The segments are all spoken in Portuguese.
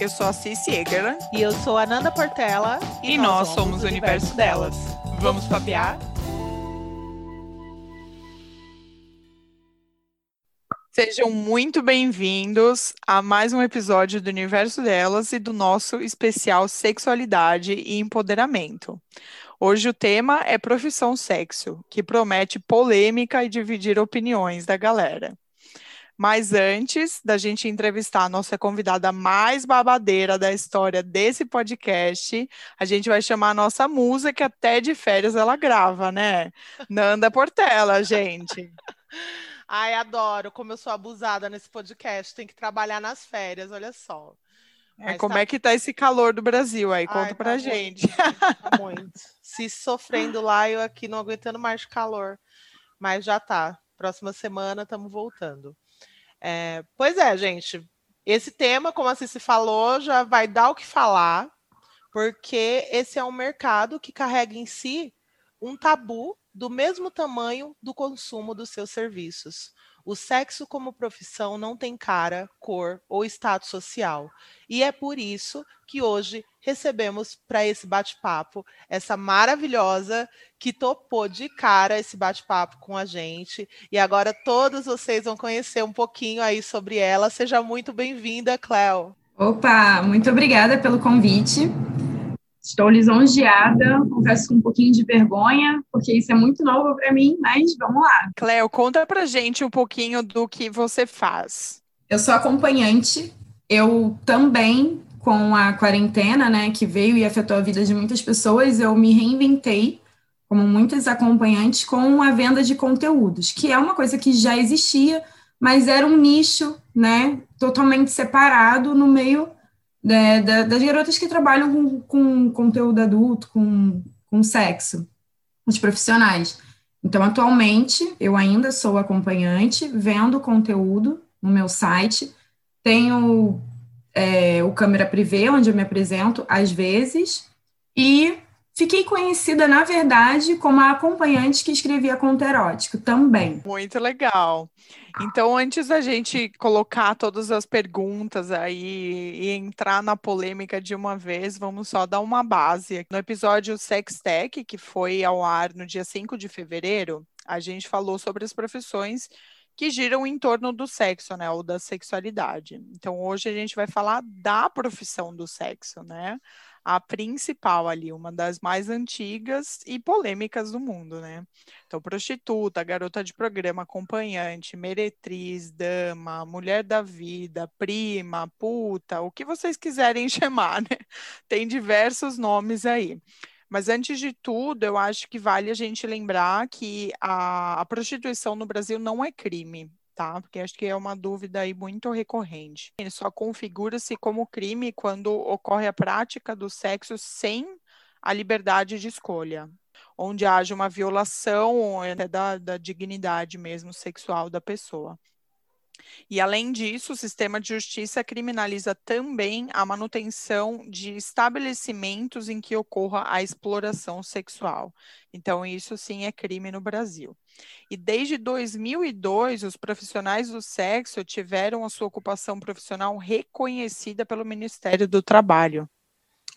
Eu sou a Cici Egerland. E eu sou a Nanda Portela. E, e nós, nós, somos o universo, universo delas. delas. Vamos papear? Sejam muito bem-vindos a mais um episódio do Universo Delas e do nosso especial Sexualidade e Empoderamento. Hoje o tema é profissão sexo, que promete polêmica e dividir opiniões da galera. Mas antes da gente entrevistar a nossa convidada mais babadeira da história desse podcast, a gente vai chamar a nossa musa, que até de férias ela grava, né? Nanda Portela, gente. Ai, adoro como eu sou abusada nesse podcast. Tem que trabalhar nas férias, olha só. É, como tá... é que tá esse calor do Brasil aí? Conta Ai, pra tá gente. Muito, tá muito. Se sofrendo lá, eu aqui não aguentando mais calor. Mas já tá. Próxima semana estamos voltando. É, pois é, gente. Esse tema, como a Cici falou, já vai dar o que falar, porque esse é um mercado que carrega em si um tabu do mesmo tamanho do consumo dos seus serviços. O sexo como profissão não tem cara, cor ou status social. E é por isso que hoje recebemos para esse bate-papo essa maravilhosa que topou de cara esse bate-papo com a gente. E agora todos vocês vão conhecer um pouquinho aí sobre ela. Seja muito bem-vinda, Cléo. Opa, muito obrigada pelo convite. Estou lisonjeada, confesso com um pouquinho de vergonha, porque isso é muito novo para mim, mas vamos lá. Cleo, conta pra gente um pouquinho do que você faz. Eu sou acompanhante, eu também, com a quarentena, né, que veio e afetou a vida de muitas pessoas, eu me reinventei, como muitas acompanhantes, com a venda de conteúdos, que é uma coisa que já existia, mas era um nicho, né, totalmente separado no meio né, das garotas que trabalham com, com conteúdo adulto, com, com sexo, os profissionais. Então, atualmente, eu ainda sou acompanhante, vendo conteúdo no meu site, tenho é, o Câmera Privé, onde eu me apresento às vezes, e Fiquei conhecida, na verdade, como a acompanhante que escrevia conto erótico também. Muito legal. Então, antes da gente colocar todas as perguntas aí e entrar na polêmica de uma vez, vamos só dar uma base. No episódio Sex Tech, que foi ao ar no dia 5 de fevereiro, a gente falou sobre as profissões que giram em torno do sexo, né, ou da sexualidade. Então, hoje a gente vai falar da profissão do sexo, né? A principal ali, uma das mais antigas e polêmicas do mundo, né? Então, prostituta, garota de programa, acompanhante, meretriz, dama, mulher da vida, prima, puta, o que vocês quiserem chamar, né? Tem diversos nomes aí. Mas antes de tudo, eu acho que vale a gente lembrar que a, a prostituição no Brasil não é crime tá? Porque acho que é uma dúvida aí muito recorrente. Ele só configura-se como crime quando ocorre a prática do sexo sem a liberdade de escolha, onde haja uma violação da, da dignidade mesmo sexual da pessoa. E, além disso, o sistema de justiça criminaliza também a manutenção de estabelecimentos em que ocorra a exploração sexual. Então, isso sim é crime no Brasil. E desde 2002, os profissionais do sexo tiveram a sua ocupação profissional reconhecida pelo Ministério do Trabalho.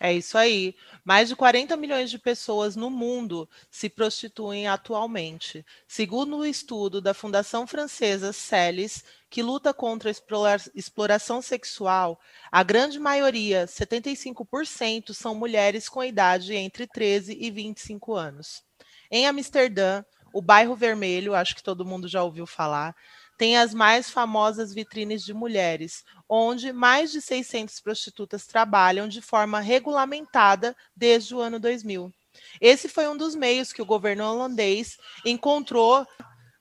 É isso aí. Mais de 40 milhões de pessoas no mundo se prostituem atualmente. Segundo o um estudo da Fundação Francesa Celis, que luta contra a exploração sexual, a grande maioria, 75%, são mulheres com idade entre 13 e 25 anos. Em Amsterdã, o bairro Vermelho, acho que todo mundo já ouviu falar, tem as mais famosas vitrines de mulheres, onde mais de 600 prostitutas trabalham de forma regulamentada desde o ano 2000. Esse foi um dos meios que o governo holandês encontrou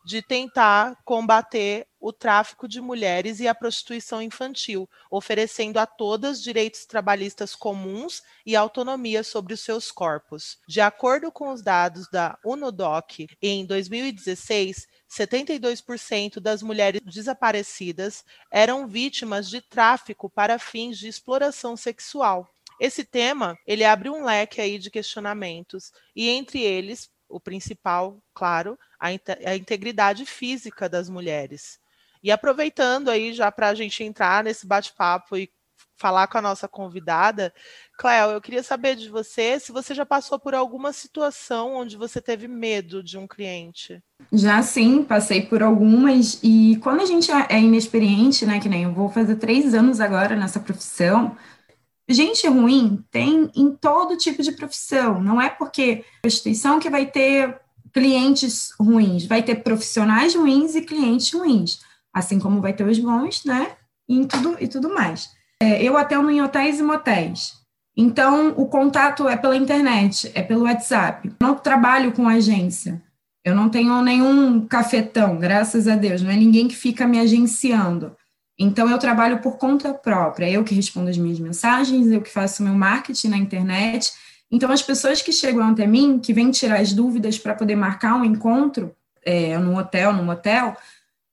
de tentar combater o tráfico de mulheres e a prostituição infantil, oferecendo a todas direitos trabalhistas comuns e autonomia sobre os seus corpos. De acordo com os dados da UNODOC, em 2016, 72% das mulheres desaparecidas eram vítimas de tráfico para fins de exploração sexual. Esse tema, ele abre um leque aí de questionamentos e entre eles o principal, claro, a, a integridade física das mulheres. E aproveitando aí já para a gente entrar nesse bate-papo e falar com a nossa convidada. Cléo, eu queria saber de você se você já passou por alguma situação onde você teve medo de um cliente. Já sim, passei por algumas. E quando a gente é inexperiente, né, que nem eu vou fazer três anos agora nessa profissão, gente ruim tem em todo tipo de profissão. Não é porque a instituição que vai ter clientes ruins, vai ter profissionais ruins e clientes ruins, assim como vai ter os bons, né? E tudo, e tudo mais. É, eu atendo em hotéis e motéis. Então, o contato é pela internet, é pelo WhatsApp. Não trabalho com agência. Eu não tenho nenhum cafetão, graças a Deus. Não é ninguém que fica me agenciando. Então, eu trabalho por conta própria. Eu que respondo as minhas mensagens, eu que faço meu marketing na internet. Então, as pessoas que chegam até mim, que vêm tirar as dúvidas para poder marcar um encontro é, no hotel, no motel,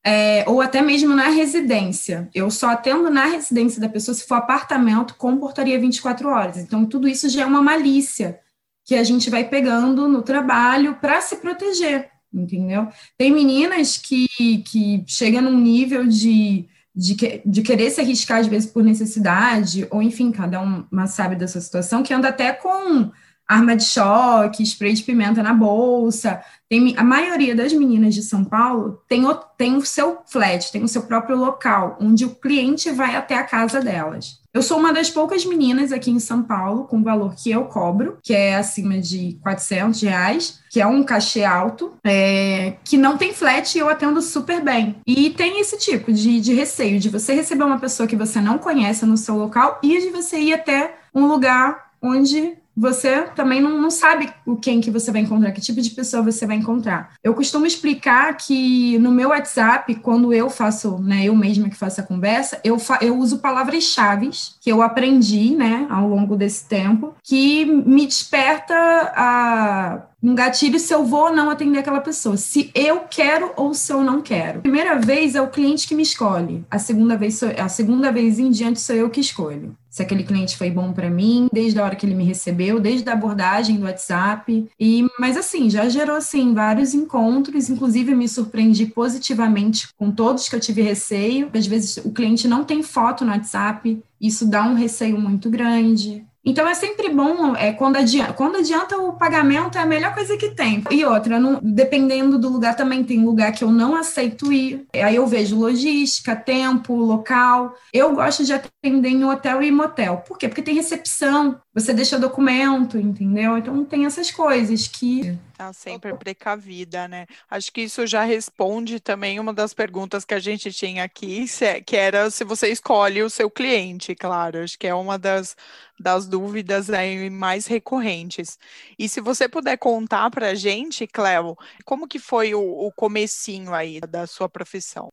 é, ou até mesmo na residência. Eu só atendo na residência da pessoa se for apartamento com portaria 24 horas. Então, tudo isso já é uma malícia que a gente vai pegando no trabalho para se proteger, entendeu? Tem meninas que, que chegam num nível de, de, de querer se arriscar, às vezes, por necessidade, ou enfim, cada uma sabe dessa situação, que anda até com arma de choque, spray de pimenta na bolsa, tem, a maioria das meninas de São Paulo tem o, tem o seu flat, tem o seu próprio local, onde o cliente vai até a casa delas. Eu sou uma das poucas meninas aqui em São Paulo com o valor que eu cobro, que é acima de 400 reais, que é um cachê alto, é, que não tem flat e eu atendo super bem. E tem esse tipo de, de receio de você receber uma pessoa que você não conhece no seu local e de você ir até um lugar onde você também não, não sabe o quem que você vai encontrar, que tipo de pessoa você vai encontrar. Eu costumo explicar que no meu WhatsApp, quando eu faço, né, eu mesma que faço a conversa, eu, fa eu uso palavras-chave que eu aprendi, né, ao longo desse tempo, que me desperta a um gatilho se eu vou ou não atender aquela pessoa, se eu quero ou se eu não quero. Primeira vez é o cliente que me escolhe, a segunda vez sou, a segunda vez em diante sou eu que escolho. Se aquele cliente foi bom para mim, desde a hora que ele me recebeu, desde a abordagem do WhatsApp. E, mas assim, já gerou assim vários encontros, inclusive me surpreendi positivamente com todos que eu tive receio. Às vezes o cliente não tem foto no WhatsApp, isso dá um receio muito grande. Então é sempre bom, é, quando, adianta, quando adianta o pagamento é a melhor coisa que tem. E outra, não, dependendo do lugar, também tem lugar que eu não aceito ir. Aí eu vejo logística, tempo, local. Eu gosto de atender em hotel e motel. Por quê? Porque tem recepção, você deixa documento, entendeu? Então tem essas coisas que Tá sempre precavida, né? Acho que isso já responde também uma das perguntas que a gente tinha aqui, é, que era se você escolhe o seu cliente, claro. Acho que é uma das, das dúvidas aí mais recorrentes. E se você puder contar para a gente, Cleo, como que foi o, o comecinho aí da sua profissão?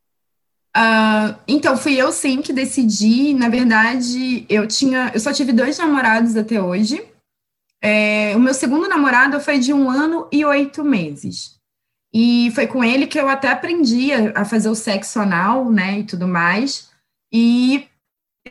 Uh, então, fui eu sim que decidi. Na verdade, eu tinha, eu só tive dois namorados até hoje. É, o meu segundo namorado foi de um ano e oito meses. E foi com ele que eu até aprendi a, fazer o sexo anal, né, e tudo mais. E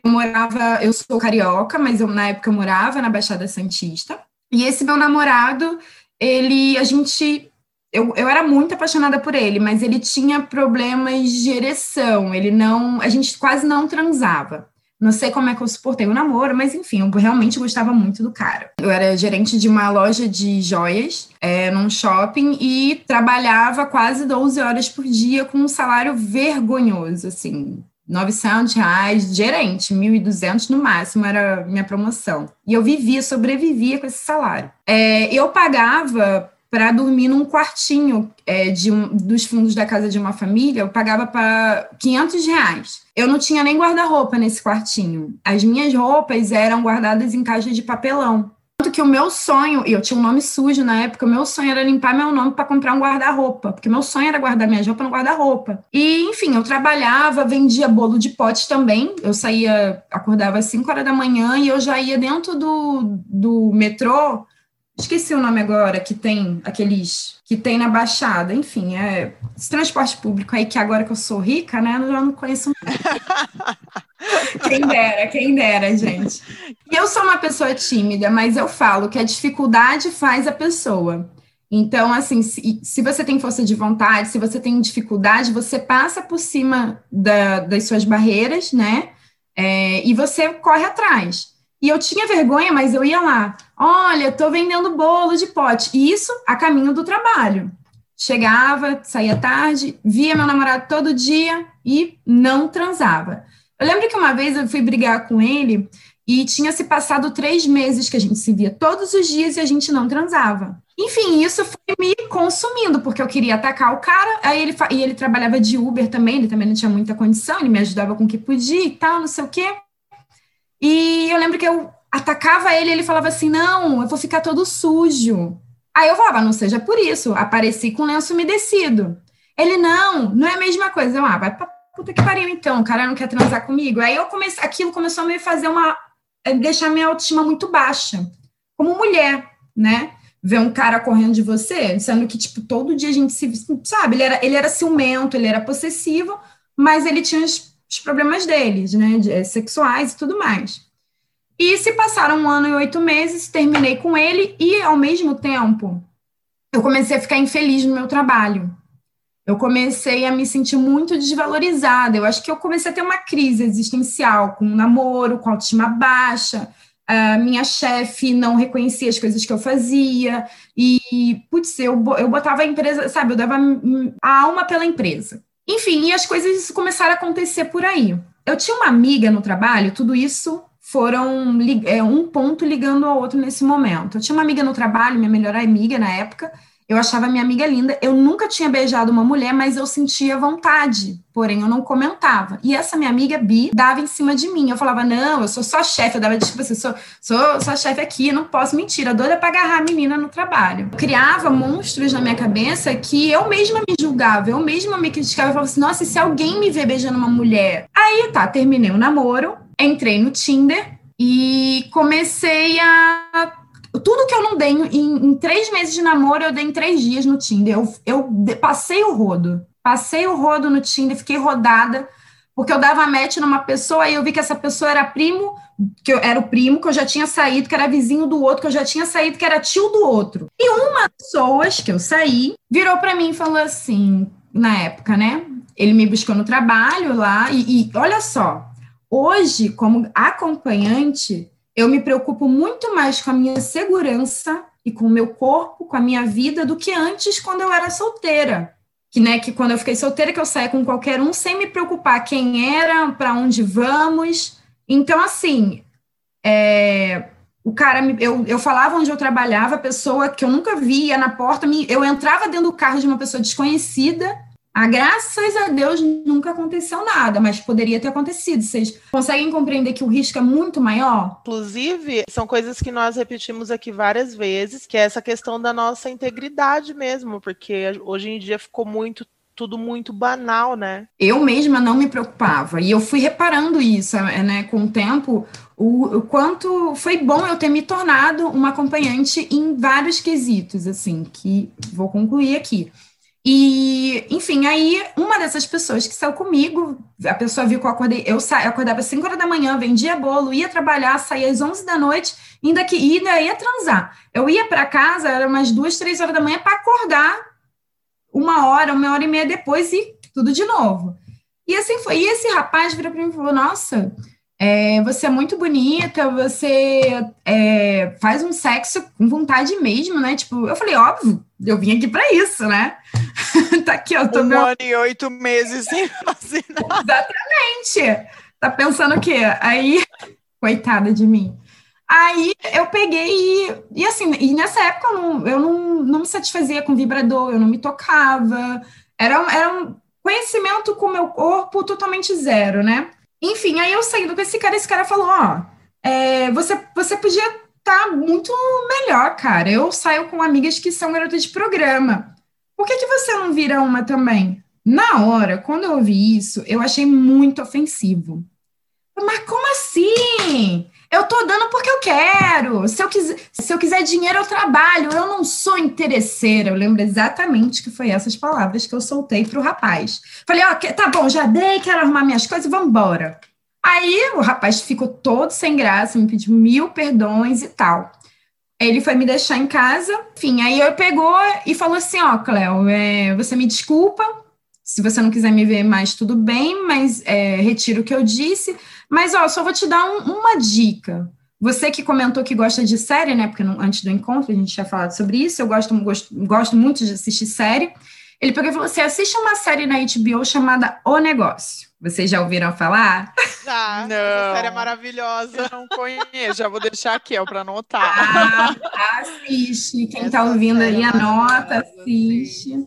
eu morava, eu sou carioca, mas eu na época eu morava na Baixada Santista. E esse meu namorado, ele, a gente, eu, eu era muito apaixonada por ele, mas ele tinha problemas de ereção, ele não, a gente quase não transava. Não sei como é que eu suportei o namoro, mas enfim, eu realmente gostava muito do cara. Eu era gerente de uma loja de joias é, num shopping e trabalhava quase 12 horas por dia com um salário vergonhoso, assim. 900 reais, gerente, 1.200 no máximo era minha promoção. E eu vivia, sobrevivia com esse salário. É, eu pagava para dormir num quartinho é, de um, dos fundos da casa de uma família, eu pagava para 500 reais. Eu não tinha nem guarda-roupa nesse quartinho. As minhas roupas eram guardadas em caixa de papelão. Tanto que o meu sonho, e eu tinha um nome sujo na época, o meu sonho era limpar meu nome para comprar um guarda-roupa, porque meu sonho era guardar minhas roupas no guarda-roupa. E, enfim, eu trabalhava, vendia bolo de pote também. Eu saía, acordava às 5 horas da manhã e eu já ia dentro do, do metrô esqueci o nome agora, que tem aqueles que tem na Baixada, enfim, é esse transporte público aí que agora que eu sou rica, né, eu já não conheço quem dera, quem dera, gente. Eu sou uma pessoa tímida, mas eu falo que a dificuldade faz a pessoa. Então, assim, se, se você tem força de vontade, se você tem dificuldade, você passa por cima da, das suas barreiras, né? É, e você corre atrás. E eu tinha vergonha, mas eu ia lá. Olha, tô vendendo bolo de pote. E isso a caminho do trabalho. Chegava, saía tarde, via meu namorado todo dia e não transava. Eu lembro que uma vez eu fui brigar com ele e tinha se passado três meses que a gente se via todos os dias e a gente não transava. Enfim, isso foi me consumindo, porque eu queria atacar o cara, aí ele, e ele trabalhava de Uber também, ele também não tinha muita condição, ele me ajudava com o que podia e tal, não sei o quê. E eu lembro que eu atacava ele, ele falava assim: não, eu vou ficar todo sujo. Aí eu falava, não seja por isso, apareci com lenço umedecido. Ele, não, não é a mesma coisa. Eu, ah, vai pra puta que pariu então, o cara não quer transar comigo. Aí eu comecei, aquilo começou a me fazer uma, eh, deixar minha autoestima muito baixa, como mulher, né? Ver um cara correndo de você, sendo que, tipo, todo dia a gente se, sabe, ele era, ele era ciumento, ele era possessivo, mas ele tinha os, os problemas deles, né, de, eh, sexuais e tudo mais. E se passaram um ano e oito meses, terminei com ele e, ao mesmo tempo, eu comecei a ficar infeliz no meu trabalho. Eu comecei a me sentir muito desvalorizada. Eu acho que eu comecei a ter uma crise existencial com um namoro, com autoestima baixa. A minha chefe não reconhecia as coisas que eu fazia. E, putz, eu, eu botava a empresa, sabe, eu dava a alma pela empresa. Enfim, e as coisas começaram a acontecer por aí. Eu tinha uma amiga no trabalho, tudo isso foram é, um ponto ligando ao outro nesse momento. Eu tinha uma amiga no trabalho, minha melhor amiga na época, eu achava minha amiga linda. Eu nunca tinha beijado uma mulher, mas eu sentia vontade, porém eu não comentava. E essa minha amiga Bi dava em cima de mim. Eu falava, não, eu sou só chefe. Eu dava tipo assim, sou, sou, sou chefe aqui, não posso mentir. A doida para agarrar a menina no trabalho. Eu criava monstros na minha cabeça que eu mesma me julgava, eu mesma me criticava. Eu falava assim, nossa, se alguém me vê beijando uma mulher. Aí tá, terminei o namoro entrei no Tinder e comecei a. Tudo que eu não dei em, em, três meses de namoro, eu dei em três dias no Tinder. Eu, eu passei o rodo. Passei o rodo no Tinder, fiquei rodada, porque eu dava match numa pessoa e eu vi que essa pessoa era primo, que eu, era o primo, que eu já tinha saído, que era vizinho do outro, que eu já tinha saído, que era tio do outro. E uma pessoas que eu saí virou para mim e falou assim, na época, né? Ele me buscou no trabalho lá, e, e olha só, Hoje, como acompanhante, eu me preocupo muito mais com a minha segurança e com o meu corpo, com a minha vida, do que antes quando eu era solteira. Que, né, que quando eu fiquei solteira, que eu saía com qualquer um sem me preocupar quem era, para onde vamos. Então, assim, é, o cara, me, eu, eu falava onde eu trabalhava, a pessoa que eu nunca via na porta, me, eu entrava dentro do carro de uma pessoa desconhecida ah, graças a Deus nunca aconteceu nada, mas poderia ter acontecido. Vocês conseguem compreender que o risco é muito maior? Inclusive, são coisas que nós repetimos aqui várias vezes, que é essa questão da nossa integridade mesmo, porque hoje em dia ficou muito tudo muito banal, né? Eu mesma não me preocupava e eu fui reparando isso, né, com o tempo, o, o, quanto foi bom eu ter me tornado uma acompanhante em vários quesitos, assim, que vou concluir aqui. E, enfim, aí uma dessas pessoas que saiu comigo, a pessoa viu que eu acordei, eu, sa, eu acordava às 5 horas da manhã, vendia bolo, ia trabalhar, saía às 11 da noite, ainda que ainda ia transar. Eu ia para casa, era umas duas, três horas da manhã para acordar uma hora, uma hora e meia depois e tudo de novo. E assim foi. E esse rapaz virou para mim e falou: Nossa, é, você é muito bonita, você é, faz um sexo com vontade mesmo, né? Tipo, eu falei, óbvio, eu vim aqui para isso, né? tá aqui, ó. Tô um meu... ano e oito meses sem nada. Exatamente. Tá pensando o quê? Aí, coitada de mim. Aí eu peguei e, e assim, e nessa época eu, não, eu não, não me satisfazia com vibrador, eu não me tocava. Era, era um conhecimento com o meu corpo totalmente zero, né? Enfim, aí eu saindo com esse cara, esse cara falou: Ó, é, você, você podia tá muito melhor, cara. Eu saio com amigas que são garotas de programa. Por que, que você não vira uma também? Na hora, quando eu ouvi isso, eu achei muito ofensivo. Mas como assim? Eu tô dando porque eu quero. Se eu, quiser, se eu quiser dinheiro, eu trabalho. Eu não sou interesseira. Eu lembro exatamente que foi essas palavras que eu soltei pro rapaz. Falei, ó, oh, tá bom, já dei, quero arrumar minhas coisas, vamos embora. Aí o rapaz ficou todo sem graça, me pediu mil perdões e tal. Ele foi me deixar em casa, enfim, aí eu pegou e falou assim, ó, oh, Cléo, é, você me desculpa, Se você não quiser me ver mais, tudo bem, mas é, retiro o que eu disse. Mas, ó, só vou te dar um, uma dica. Você que comentou que gosta de série, né? Porque antes do encontro a gente tinha falado sobre isso. Eu gosto, gosto, gosto muito de assistir série. Ele pegou e falou assim: assiste uma série na HBO chamada O Negócio. Vocês já ouviram falar? Já, não. Essa série é maravilhosa. Eu não conheço, já vou deixar aqui, ó, para anotar. Ah, assiste. Quem está ouvindo aí, é anota, assiste. Sim.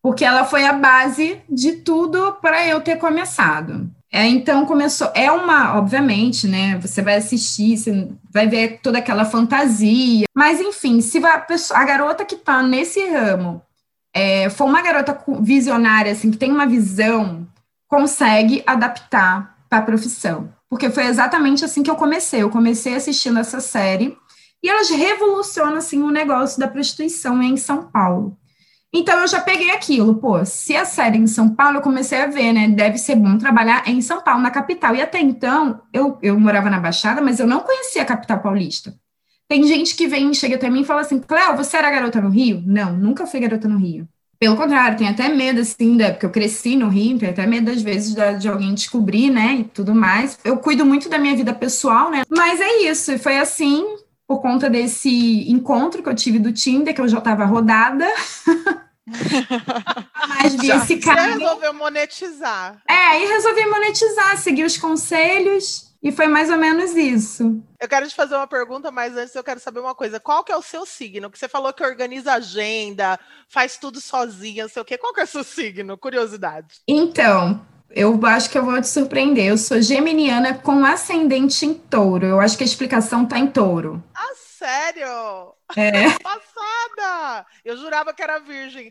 Porque ela foi a base de tudo para eu ter começado. É, então começou, é uma, obviamente, né? Você vai assistir, você vai ver toda aquela fantasia. Mas enfim, se a, pessoa, a garota que está nesse ramo é, for uma garota visionária, assim, que tem uma visão, consegue adaptar para a profissão. Porque foi exatamente assim que eu comecei. Eu comecei assistindo essa série e elas revolucionam, assim, o negócio da prostituição em São Paulo. Então eu já peguei aquilo, pô, se a série em São Paulo, eu comecei a ver, né? Deve ser bom trabalhar em São Paulo, na capital. E até então, eu, eu morava na Baixada, mas eu não conhecia a capital paulista. Tem gente que vem, chega até mim e fala assim: Cléo, você era garota no Rio? Não, nunca fui garota no Rio. Pelo contrário, tenho até medo, assim, da, porque eu cresci no Rio, tenho até medo, às vezes, de, de, alguém descobrir, né, e tudo mais. Eu cuido muito da minha vida pessoal, né, mas é isso, e foi assim, por conta desse encontro que eu tive do Tinder, que eu já estava rodada. mas vi esse cara. Você resolveu monetizar. É, e resolvi monetizar, seguir os conselhos, e foi mais ou menos isso. Eu quero te fazer uma pergunta, mas antes eu quero saber uma coisa. Qual que é o seu signo? Que você falou que organiza agenda, faz tudo sozinha, não sei o quê. Qual que é o seu signo? Curiosidade. Então, eu acho que eu vou te surpreender. Eu sou geminiana com ascendente em touro. Eu acho que a explicação tá em touro. Ah, sério? É. Passada! Eu jurava que era virgem.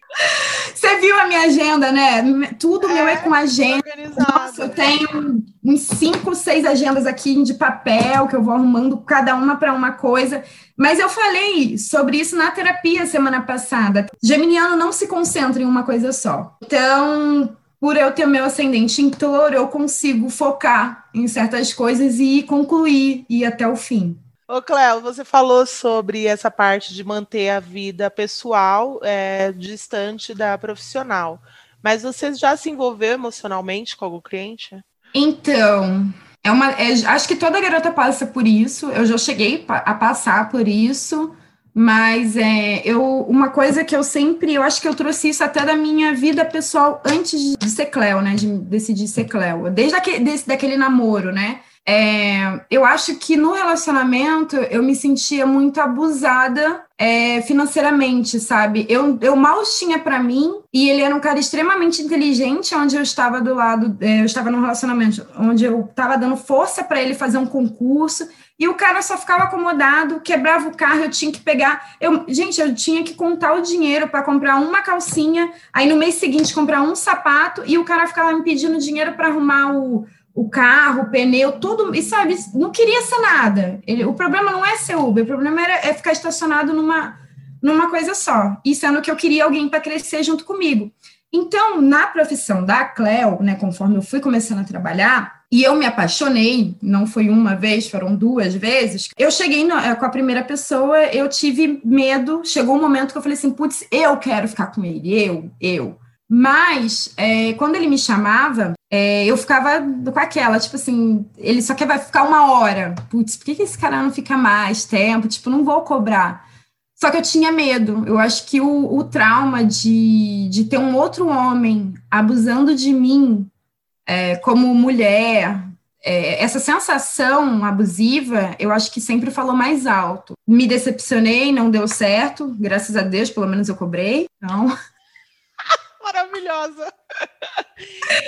Você viu a minha agenda, né? Tudo é, meu é com agenda. Nossa, eu tenho uns cinco, seis agendas aqui de papel que eu vou arrumando cada uma para uma coisa. Mas eu falei sobre isso na terapia semana passada. Geminiano não se concentra em uma coisa só. Então, por eu ter meu ascendente em touro, eu consigo focar em certas coisas e concluir e ir até o fim. Ô, Cléo, você falou sobre essa parte de manter a vida pessoal é, distante da profissional. Mas você já se envolveu emocionalmente com algum cliente? Então, é uma, é, acho que toda garota passa por isso. Eu já cheguei a passar por isso, mas é, eu, uma coisa que eu sempre, eu acho que eu trouxe isso até da minha vida pessoal antes de ser Cléo, né? De decidir ser Cléo, desde aquele, desse, daquele namoro, né? É, eu acho que no relacionamento eu me sentia muito abusada é, financeiramente, sabe? Eu, eu mal tinha para mim e ele era um cara extremamente inteligente, onde eu estava do lado, é, eu estava num relacionamento onde eu estava dando força para ele fazer um concurso e o cara só ficava acomodado, quebrava o carro, eu tinha que pegar. Eu, gente, eu tinha que contar o dinheiro para comprar uma calcinha, aí no mês seguinte comprar um sapato e o cara ficava me pedindo dinheiro para arrumar o o carro, o pneu, tudo, e sabe, não queria ser nada. Ele, o problema não é ser Uber, o problema era, é ficar estacionado numa, numa coisa só, e sendo que eu queria alguém para crescer junto comigo. Então, na profissão da Cleo, né, conforme eu fui começando a trabalhar, e eu me apaixonei, não foi uma vez, foram duas vezes. Eu cheguei no, eh, com a primeira pessoa, eu tive medo. Chegou um momento que eu falei assim: putz, eu quero ficar com ele, eu, eu. Mas, é, quando ele me chamava, é, eu ficava com aquela, tipo assim, ele só quer vai ficar uma hora. Putz, por que, que esse cara não fica mais tempo? Tipo, não vou cobrar. Só que eu tinha medo. Eu acho que o, o trauma de, de ter um outro homem abusando de mim é, como mulher, é, essa sensação abusiva, eu acho que sempre falou mais alto. Me decepcionei, não deu certo, graças a Deus, pelo menos eu cobrei. Então, maravilhosa.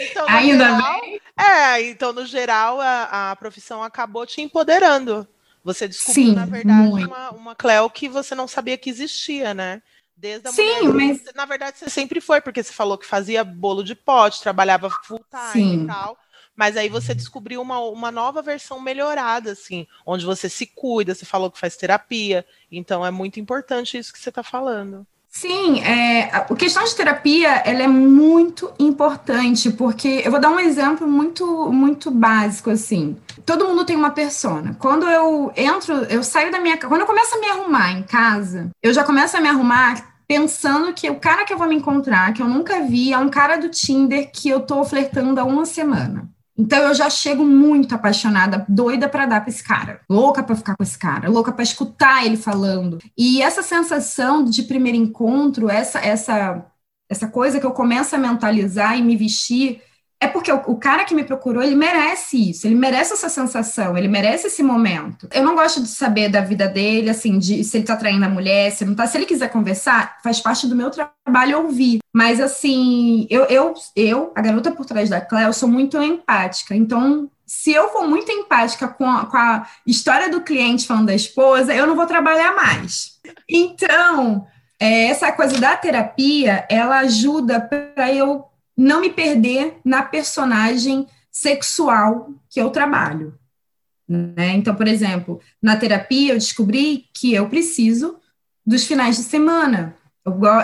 Então, Ainda geral, bem. É, então, no geral, a, a profissão acabou te empoderando. Você descobriu, Sim, na verdade, uma, uma Cleo que você não sabia que existia, né? Desde a Sim, mas... Na verdade, você sempre foi, porque você falou que fazia bolo de pote, trabalhava full time Sim. e tal. Mas aí você descobriu uma, uma nova versão melhorada, assim, onde você se cuida, você falou que faz terapia. Então é muito importante isso que você está falando. Sim, é, a questão de terapia ela é muito importante, porque eu vou dar um exemplo muito, muito básico, assim. Todo mundo tem uma persona. Quando eu entro, eu saio da minha Quando eu começo a me arrumar em casa, eu já começo a me arrumar pensando que o cara que eu vou me encontrar, que eu nunca vi, é um cara do Tinder que eu tô flertando há uma semana. Então eu já chego muito apaixonada, doida para dar para esse cara, louca para ficar com esse cara, louca para escutar ele falando. E essa sensação de primeiro encontro, essa essa essa coisa que eu começo a mentalizar e me vestir é porque o, o, cara que me procurou, ele merece isso, ele merece essa sensação, ele merece esse momento. Eu não gosto de saber da vida dele, assim, de se ele tá traindo a mulher, se não tá. Se ele quiser conversar, faz parte do meu trabalho ouvir. Mas, assim, eu, eu, eu a garota por trás da Cléo, sou muito empática. Então, se eu for muito empática com a, com a história do cliente falando da esposa, eu não vou trabalhar mais. Então, é, essa coisa da terapia, ela ajuda para eu não me perder na personagem sexual que eu trabalho. Né? Então, por exemplo, na terapia eu descobri que eu preciso dos finais de semana.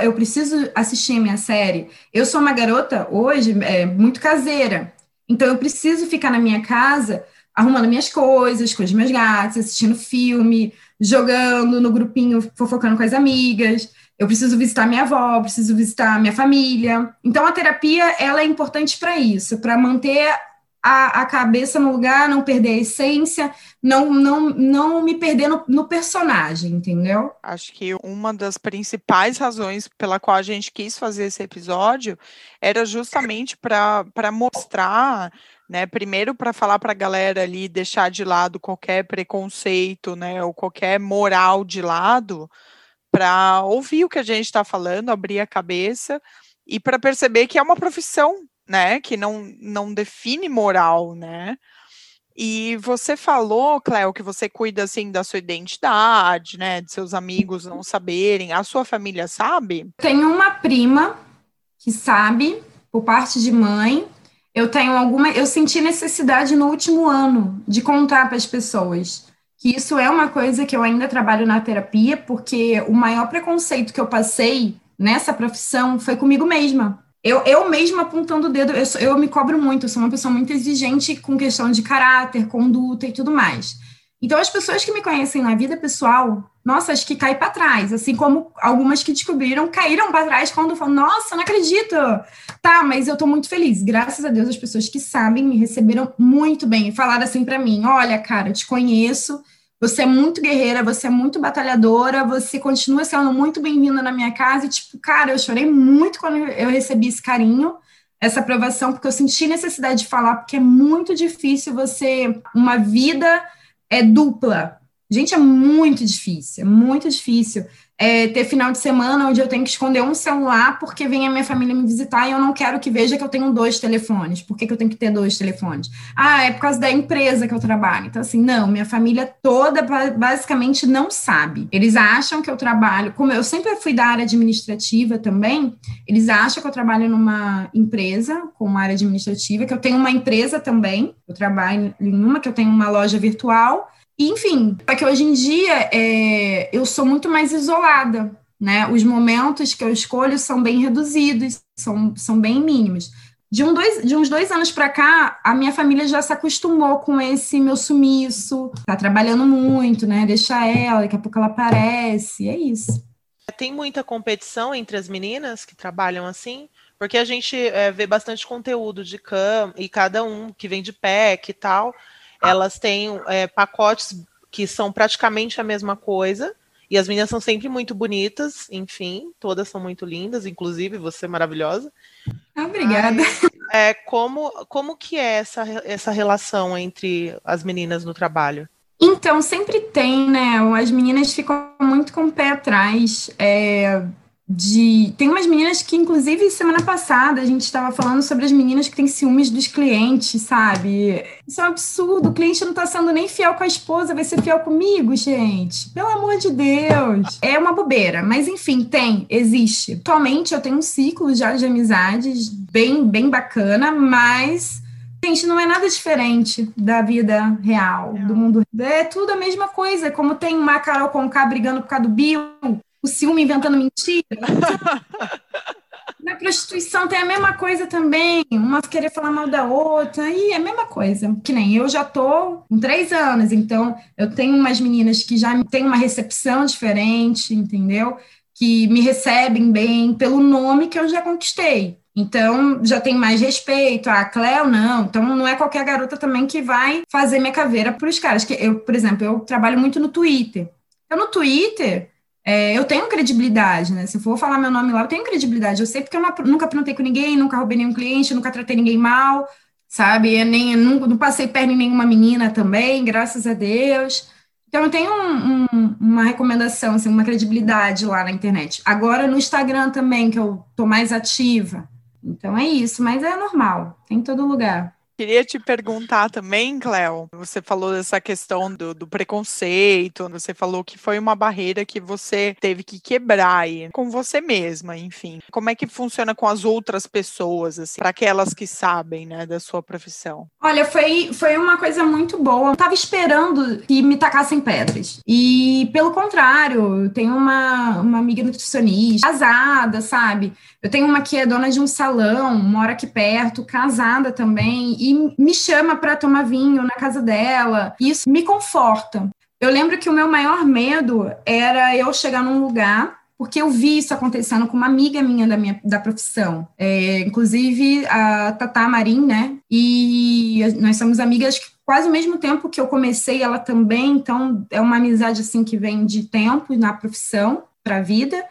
Eu, preciso assistir a minha série. Eu sou uma garota hoje é, muito caseira. Então, eu preciso ficar na minha casa arrumando minhas coisas, com os meus gatos, assistindo filme, jogando no grupinho, fofocando com as amigas eu preciso visitar minha avó, preciso visitar minha família. Então a terapia ela é importante para isso, para manter a, a, cabeça no lugar, não perder a essência, não não, não me perder no, no, personagem, entendeu? Acho que uma das principais razões pela qual a gente quis fazer esse episódio era justamente para mostrar né? Primeiro para falar para a galera ali deixar de lado qualquer preconceito, né, ou qualquer moral de lado, para ouvir o que a gente está falando, abrir a cabeça e para perceber que é uma profissão, né, que não, não define moral, né? E você falou, Cléo, que você cuida assim da sua identidade, né, de seus amigos não saberem. A sua família sabe? Tenho uma prima que sabe, por parte de mãe. Eu tenho alguma, eu senti necessidade no último ano de contar para as pessoas que isso é uma coisa que eu ainda trabalho na terapia, porque o maior preconceito que eu passei nessa profissão foi comigo mesma. Eu, eu mesma apontando o dedo, eu, eu me cobro muito, eu sou uma pessoa muito exigente com questão de caráter, conduta e tudo mais. Então, as pessoas que me conhecem na vida pessoal, nossa, acho que cai para trás, assim como algumas que descobriram caíram para trás quando falam, nossa, não acredito. Tá, mas eu tô muito feliz. Graças a Deus, as pessoas que sabem me receberam muito bem e falaram assim para mim: olha, cara, te conheço, você é muito guerreira, você é muito batalhadora, você continua sendo muito bem-vinda na minha casa. E, tipo, cara, eu chorei muito quando eu recebi esse carinho, essa aprovação, porque eu senti necessidade de falar, porque é muito difícil você, uma vida é dupla, Gente, é muito difícil, é muito difícil. É, ter final de semana onde eu tenho que esconder um celular porque vem a minha família me visitar e eu não quero que veja que eu tenho dois telefones. Por que, que eu tenho que ter dois telefones? Ah, é por causa da empresa que eu trabalho. Então, assim, não, minha família toda basicamente não sabe. Eles acham que eu trabalho, como eu sempre fui da área administrativa também, eles acham que eu trabalho numa empresa com uma área administrativa, que eu tenho uma empresa também, eu trabalho em uma, que eu tenho uma loja virtual enfim, para que hoje em dia é, eu sou muito mais isolada, né? Os momentos que eu escolho são bem reduzidos, são, são bem mínimos. De, um dois, de uns dois anos para cá, a minha família já se acostumou com esse meu sumiço, tá trabalhando muito, né? Deixa ela, daqui a pouco ela aparece, é isso. Tem muita competição entre as meninas que trabalham assim? Porque a gente é, vê bastante conteúdo de cam e cada um que vem de PEC e tal elas têm é, pacotes que são praticamente a mesma coisa. E as meninas são sempre muito bonitas, enfim, todas são muito lindas, inclusive você é maravilhosa. Ah, obrigada. é, como, como que é essa, essa relação entre as meninas no trabalho? Então, sempre tem, né? As meninas ficam muito com o pé atrás. É, de. Tem umas meninas que, inclusive, semana passada a gente estava falando sobre as meninas que têm ciúmes dos clientes, sabe? Isso é um absurdo. O cliente não está sendo nem fiel com a esposa, vai ser fiel comigo, gente. Pelo amor de Deus. É uma bobeira, mas enfim, tem, existe. Atualmente eu tenho um ciclo já de amizades bem, bem bacana, mas. Gente, não é nada diferente da vida real, do mundo. É tudo a mesma coisa. Como tem uma Carol Conká brigando por causa do Bill, o ciúme inventando mentira. Na prostituição tem a mesma coisa também, uma querer falar mal da outra, e é a mesma coisa. Que nem eu já tô com três anos, então eu tenho umas meninas que já têm uma recepção diferente, entendeu? que me recebem bem pelo nome que eu já conquistei. Então, já tem mais respeito. A Cleo, não. Então, não é qualquer garota também que vai fazer minha caveira para os caras. Que eu, por exemplo, eu trabalho muito no Twitter. Então, no Twitter, é, eu tenho credibilidade, né? Se eu for falar meu nome lá, eu tenho credibilidade. Eu sei porque eu não, nunca aprontei com ninguém, nunca roubei nenhum cliente, nunca tratei ninguém mal, sabe? Eu nem, não, não passei perna em nenhuma menina também, graças a Deus. Então, eu tenho um, um, uma recomendação, assim, uma credibilidade lá na internet. Agora, no Instagram também, que eu tô mais ativa, então é isso, mas é normal, tem em todo lugar. Queria te perguntar também, Cléo, você falou dessa questão do, do, preconceito, você falou que foi uma barreira que você teve que quebrar aí, com você mesma, enfim. Como é que funciona com as outras pessoas, assim, para aquelas que sabem, né, da sua profissão? Olha, foi, foi uma coisa muito boa. Eu tava esperando que me tacassem pedras. E, pelo contrário, tenho uma, uma amiga nutricionista, casada, sabe? Eu tenho uma que é dona de um salão, mora aqui perto, casada também, e me chama para tomar vinho na casa dela. Isso me conforta. Eu lembro que o meu maior medo era eu chegar num lugar porque eu vi isso acontecendo com uma amiga minha da minha da profissão, é, inclusive a Tata Marim, né? E nós somos amigas quase ao mesmo tempo que eu comecei, ela também, então é uma amizade assim que vem de tempo na profissão para a vida.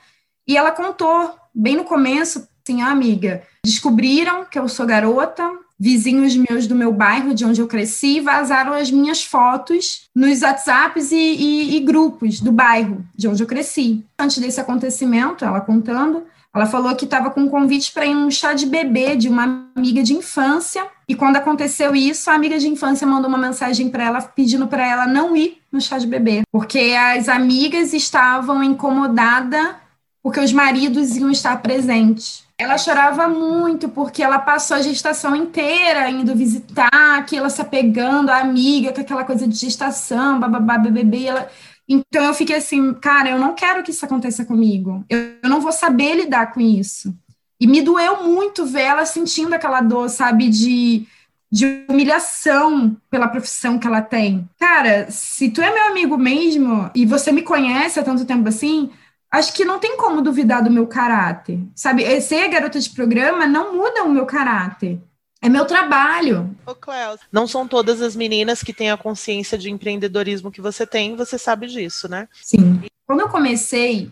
E ela contou bem no começo, assim, ah, amiga, descobriram que eu sou garota, vizinhos meus do meu bairro, de onde eu cresci, vazaram as minhas fotos nos WhatsApps e, e, e grupos do bairro, de onde eu cresci. Antes desse acontecimento, ela contando, ela falou que estava com um convite para ir num chá de bebê de uma amiga de infância. E quando aconteceu isso, a amiga de infância mandou uma mensagem para ela pedindo para ela não ir no chá de bebê, porque as amigas estavam incomodadas porque os maridos iam estar presentes. Ela chorava muito porque ela passou a gestação inteira indo visitar, que ela se apegando à amiga, com aquela coisa de gestação, bababá, bebê. Ela... Então eu fiquei assim, cara, eu não quero que isso aconteça comigo. Eu, eu não vou saber lidar com isso. E me doeu muito ver ela sentindo aquela dor, sabe, de, de humilhação pela profissão que ela tem. Cara, se tu é meu amigo mesmo e você me conhece há tanto tempo assim, acho que não tem como duvidar do meu caráter, sabe? Ser garota de programa não muda o meu caráter. É meu trabalho. Ô, Cléo, não são todas as meninas que têm a consciência de empreendedorismo que você tem, você sabe disso, né? Sim. Quando eu comecei,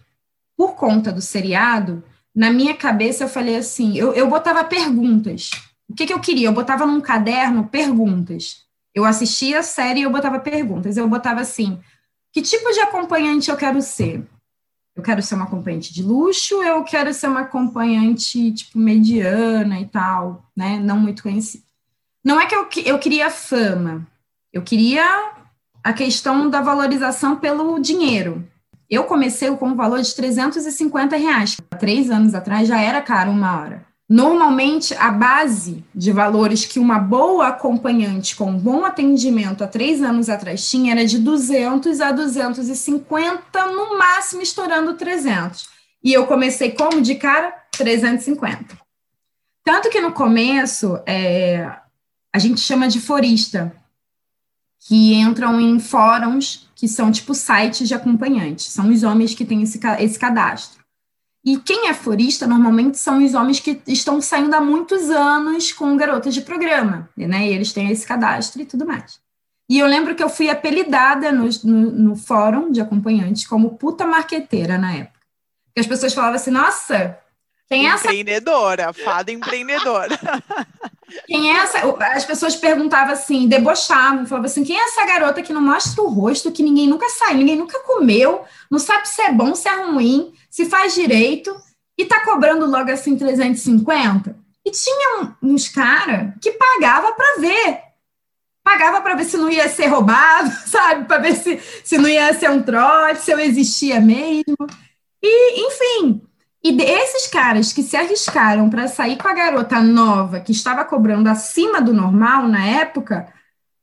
por conta do seriado, na minha cabeça eu falei assim, eu, eu botava perguntas. O que, que eu queria? Eu botava num caderno perguntas. Eu assistia a série e eu botava perguntas. Eu botava assim, que tipo de acompanhante eu quero ser? Eu quero ser uma acompanhante de luxo, eu quero ser uma acompanhante, tipo, mediana e tal, né? Não muito conhecida. Não é que eu, eu queria fama, eu queria a questão da valorização pelo dinheiro. Eu comecei com um valor de 350 reais. Há três anos atrás já era caro uma hora. Normalmente, a base de valores que uma boa acompanhante com bom atendimento há três anos atrás tinha era de 200 a 250, no máximo estourando 300. E eu comecei como de cara? 350. Tanto que no começo, é, a gente chama de forista, que entram em fóruns que são tipo sites de acompanhantes. São os homens que têm esse, esse cadastro. E quem é florista normalmente são os homens que estão saindo há muitos anos com garotas de programa, né? E eles têm esse cadastro e tudo mais. E eu lembro que eu fui apelidada no, no, no fórum de acompanhantes como puta marqueteira na época. Porque as pessoas falavam assim, nossa, quem é essa? Empreendedora, fada empreendedora. Quem é essa? As pessoas perguntavam assim, debochavam, falavam assim: quem é essa garota que não mostra o rosto, que ninguém nunca saiu, ninguém nunca comeu, não sabe se é bom, se é ruim, se faz direito, e tá cobrando logo assim 350? E tinha uns caras que pagava para ver. Pagava para ver se não ia ser roubado, sabe? Para ver se, se não ia ser um trote, se eu existia mesmo. E, enfim, e desses caras que se arriscaram para sair com a garota nova, que estava cobrando acima do normal na época,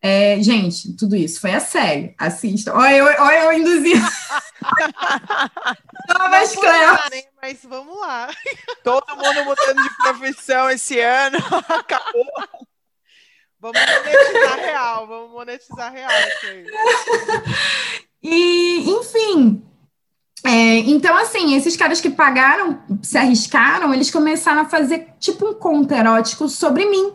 é, gente, tudo isso foi a sério. Assista. Olha, eu, olha, eu induzi. Novas Cléo. Mas vamos lá. Todo mundo mudando de profissão esse ano. Acabou. Vamos monetizar real. Vamos monetizar real. E, enfim, É, então, assim, esses caras que pagaram, se arriscaram, eles começaram a fazer tipo um conto erótico sobre mim.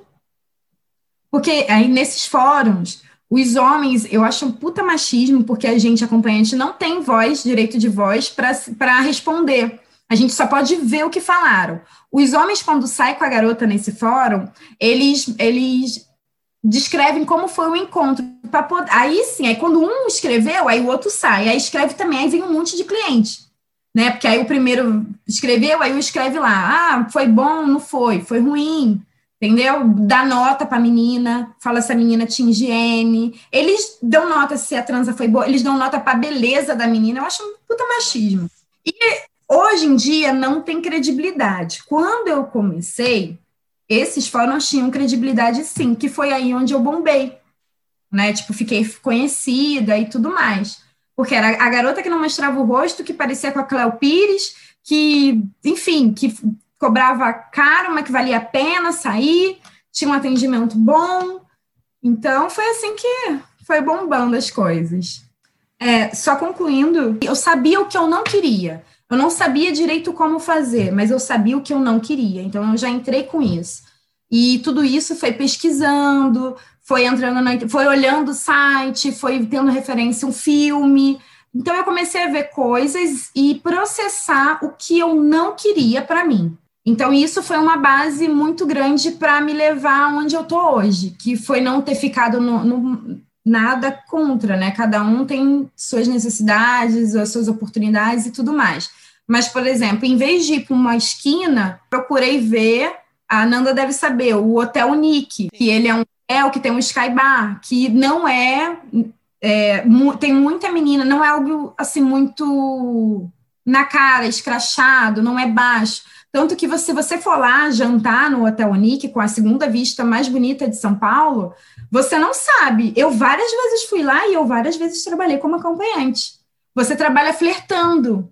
Porque aí nesses fóruns, os homens, eu acho um puta machismo, porque a gente, acompanhante, não tem voz, direito de voz, para responder. A gente só pode ver o que falaram. Os homens, quando saem com a garota nesse fórum, eles, eles descrevem como foi o encontro. Poder... Aí sim, aí quando um escreveu, aí o outro sai. Aí escreve também, aí vem um monte de cliente. Né? Porque aí o primeiro escreveu, aí o escreve lá. Ah, foi bom, não foi, foi ruim entendeu? Dá nota para a menina, fala se a menina tinha higiene. Eles dão nota se a transa foi boa, eles dão nota para a beleza da menina. Eu acho um puta machismo. E hoje em dia não tem credibilidade. Quando eu comecei, esses fóruns tinham credibilidade sim, que foi aí onde eu bombei. Né? Tipo, fiquei conhecida e tudo mais. Porque era a garota que não mostrava o rosto, que parecia com a Cléo Pires, que, enfim, que cobrava caro, mas que valia a pena sair, tinha um atendimento bom. Então, foi assim que foi bombando as coisas. É, só concluindo, eu sabia o que eu não queria. Eu não sabia direito como fazer, mas eu sabia o que eu não queria. Então, eu já entrei com isso. E tudo isso foi pesquisando, foi entrando na, foi olhando o site, foi tendo referência um filme. Então eu comecei a ver coisas e processar o que eu não queria para mim. Então, isso foi uma base muito grande para me levar onde eu estou hoje, que foi não ter ficado no, no, nada contra, né? Cada um tem suas necessidades, as suas oportunidades e tudo mais. Mas, por exemplo, em vez de ir para uma esquina, procurei ver, a Nanda deve saber, o Hotel Nick, que ele é um hotel que tem um sky bar, que não é, é tem muita menina, não é algo assim muito na cara, escrachado, não é baixo tanto que se você for lá jantar no Hotel Unique, com a segunda vista mais bonita de São Paulo, você não sabe. Eu várias vezes fui lá e eu várias vezes trabalhei como acompanhante. Você trabalha flertando.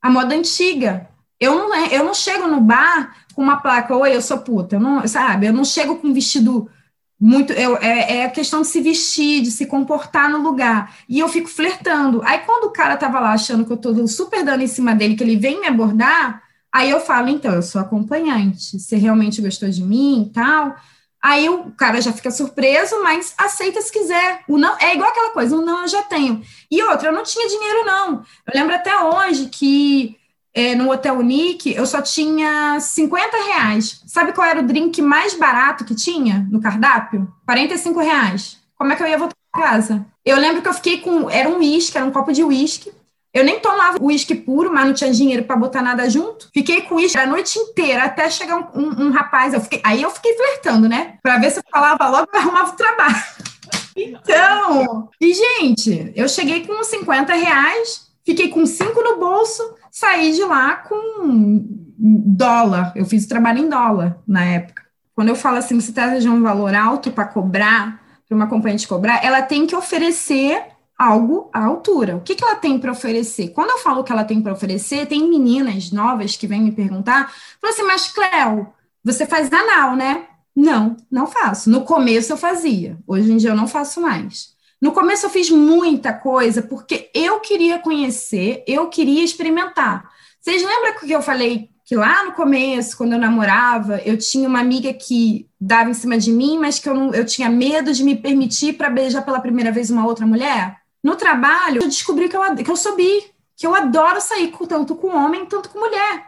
A moda antiga. Eu não, é, eu não chego no bar com uma placa, oi, eu sou puta. Eu não, sabe? Eu não chego com um vestido muito. Eu, é, é a questão de se vestir, de se comportar no lugar. E eu fico flertando. Aí, quando o cara tava lá achando que eu tô super dando em cima dele, que ele vem me abordar, Aí eu falo, então, eu sou acompanhante, você realmente gostou de mim e tal. Aí o cara já fica surpreso, mas aceita se quiser. O não é igual aquela coisa, o não eu já tenho. E outra, eu não tinha dinheiro, não. Eu lembro até hoje que é, no Hotel Nick eu só tinha 50 reais. Sabe qual era o drink mais barato que tinha no cardápio? 45 reais. Como é que eu ia voltar para casa? Eu lembro que eu fiquei com. Era um uísque, era um copo de uísque. Eu nem tomava uísque puro, mas não tinha dinheiro para botar nada junto. Fiquei com uísque a noite inteira, até chegar um, um, um rapaz. Eu fiquei, aí eu fiquei flertando, né? Para ver se eu falava logo e arrumava o trabalho. Então, e gente, eu cheguei com 50 reais, fiquei com 5 no bolso, saí de lá com dólar. Eu fiz o trabalho em dólar na época. Quando eu falo assim, se trata de um valor alto para cobrar, para uma companhia cobrar, ela tem que oferecer algo à altura. O que, que ela tem para oferecer? Quando eu falo que ela tem para oferecer, tem meninas novas que vêm me perguntar, falam assim, mas Cléo, você faz anal, né? Não, não faço. No começo eu fazia, hoje em dia eu não faço mais. No começo eu fiz muita coisa porque eu queria conhecer, eu queria experimentar. Vocês lembram que eu falei que lá no começo, quando eu namorava, eu tinha uma amiga que dava em cima de mim, mas que eu, não, eu tinha medo de me permitir para beijar pela primeira vez uma outra mulher? No trabalho, eu descobri que eu, que eu sou bi, que eu adoro sair com, tanto com homem, tanto com mulher.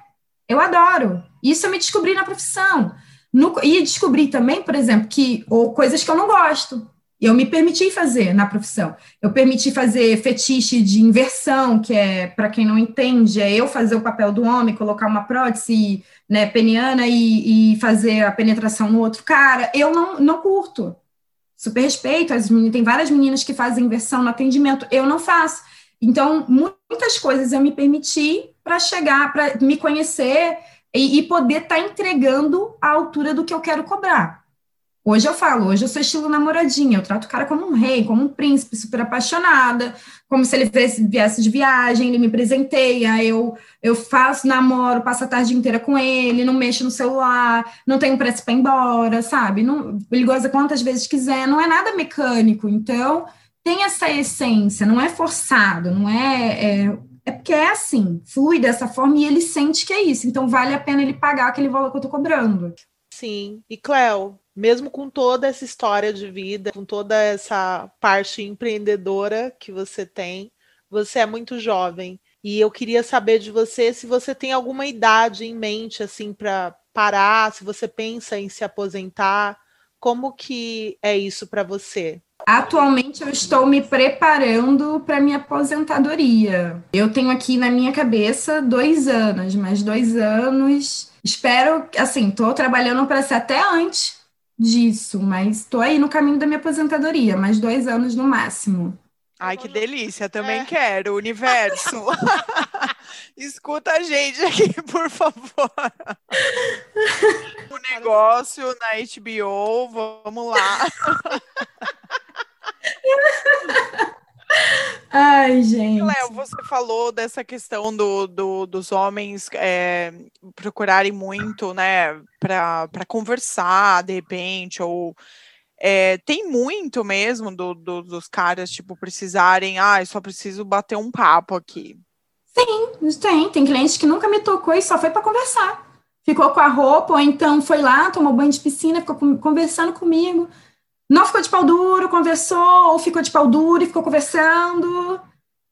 Eu adoro. Isso eu me descobri na profissão. No, e descobri também, por exemplo, que ou coisas que eu não gosto. Eu me permiti fazer na profissão. Eu permiti fazer fetiche de inversão, que é, para quem não entende, é eu fazer o papel do homem, colocar uma prótese né, peniana e, e fazer a penetração no outro cara. Eu não, não curto super respeito, as meninas, tem várias meninas que fazem inversão no atendimento, eu não faço. Então, muitas coisas eu me permiti para chegar, para me conhecer e, e poder estar tá entregando a altura do que eu quero cobrar. Hoje eu falo, hoje eu sou estilo namoradinha, eu trato o cara como um rei, como um príncipe, super apaixonada, como se ele viesse, de viagem, ele me presenteia, eu, eu faço, namoro, passo a tarde inteira com ele, não mexo no celular, não tenho pressa para ir embora, sabe? Não, ele goza quantas vezes quiser, não é nada mecânico, então tem essa essência, não é forçado, não é, é é porque é assim, flui dessa forma e ele sente que é isso. Então vale a pena ele pagar aquele valor que eu tô cobrando. Sim. E Cléo, mesmo com toda essa história de vida, com toda essa parte empreendedora que você tem, você é muito jovem. E eu queria saber de você se você tem alguma idade em mente assim para parar, se você pensa em se aposentar, como que é isso para você? Atualmente eu estou me preparando para minha aposentadoria. Eu tenho aqui na minha cabeça dois anos, mais dois anos. Espero, assim, estou trabalhando para ser até antes disso, mas estou aí no caminho da minha aposentadoria, mais dois anos no máximo. Ai, que delícia, também é. quero, universo. Escuta a gente aqui, por favor. o negócio na HBO, vamos lá. Ai, gente. Léo, você falou dessa questão do, do dos homens é, procurarem muito, né, para conversar de repente, ou é, tem muito mesmo do, do, dos caras, tipo, precisarem, ah, eu só preciso bater um papo aqui. Sim, tem. Tem cliente que nunca me tocou e só foi para conversar. Ficou com a roupa, ou então foi lá, tomou banho de piscina, ficou conversando comigo. Não ficou de pau duro, conversou, ou ficou de pau duro e ficou conversando.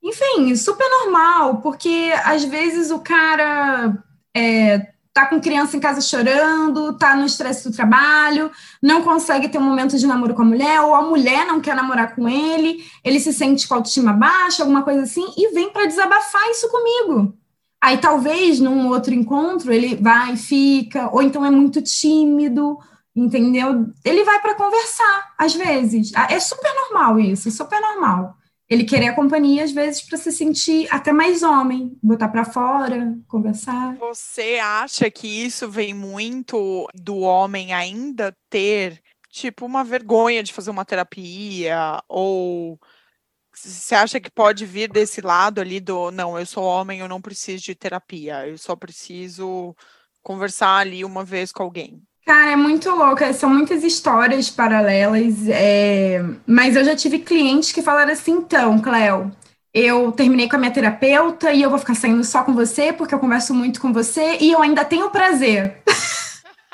Enfim, super normal, porque às vezes o cara é, tá com criança em casa chorando, tá no estresse do trabalho, não consegue ter um momento de namoro com a mulher, ou a mulher não quer namorar com ele, ele se sente com autoestima baixa, alguma coisa assim, e vem para desabafar isso comigo. Aí talvez num outro encontro ele vai, fica, ou então é muito tímido, entendeu? Ele vai para conversar, às vezes. Ah, é super normal isso, super normal ele querer a companhia, às vezes, para se sentir até mais homem, botar para fora, conversar. Você acha que isso vem muito do homem ainda ter, tipo, uma vergonha de fazer uma terapia? Ou você acha que pode vir desse lado ali do, não, eu sou homem, eu não preciso de terapia, eu só preciso conversar ali uma vez com alguém? Cara, é muito louca, são muitas histórias paralelas, é... mas eu já tive clientes que falaram assim, então, Cléo, eu terminei com a minha terapeuta e eu vou ficar saindo só com você, porque eu converso muito com você e eu ainda tenho prazer.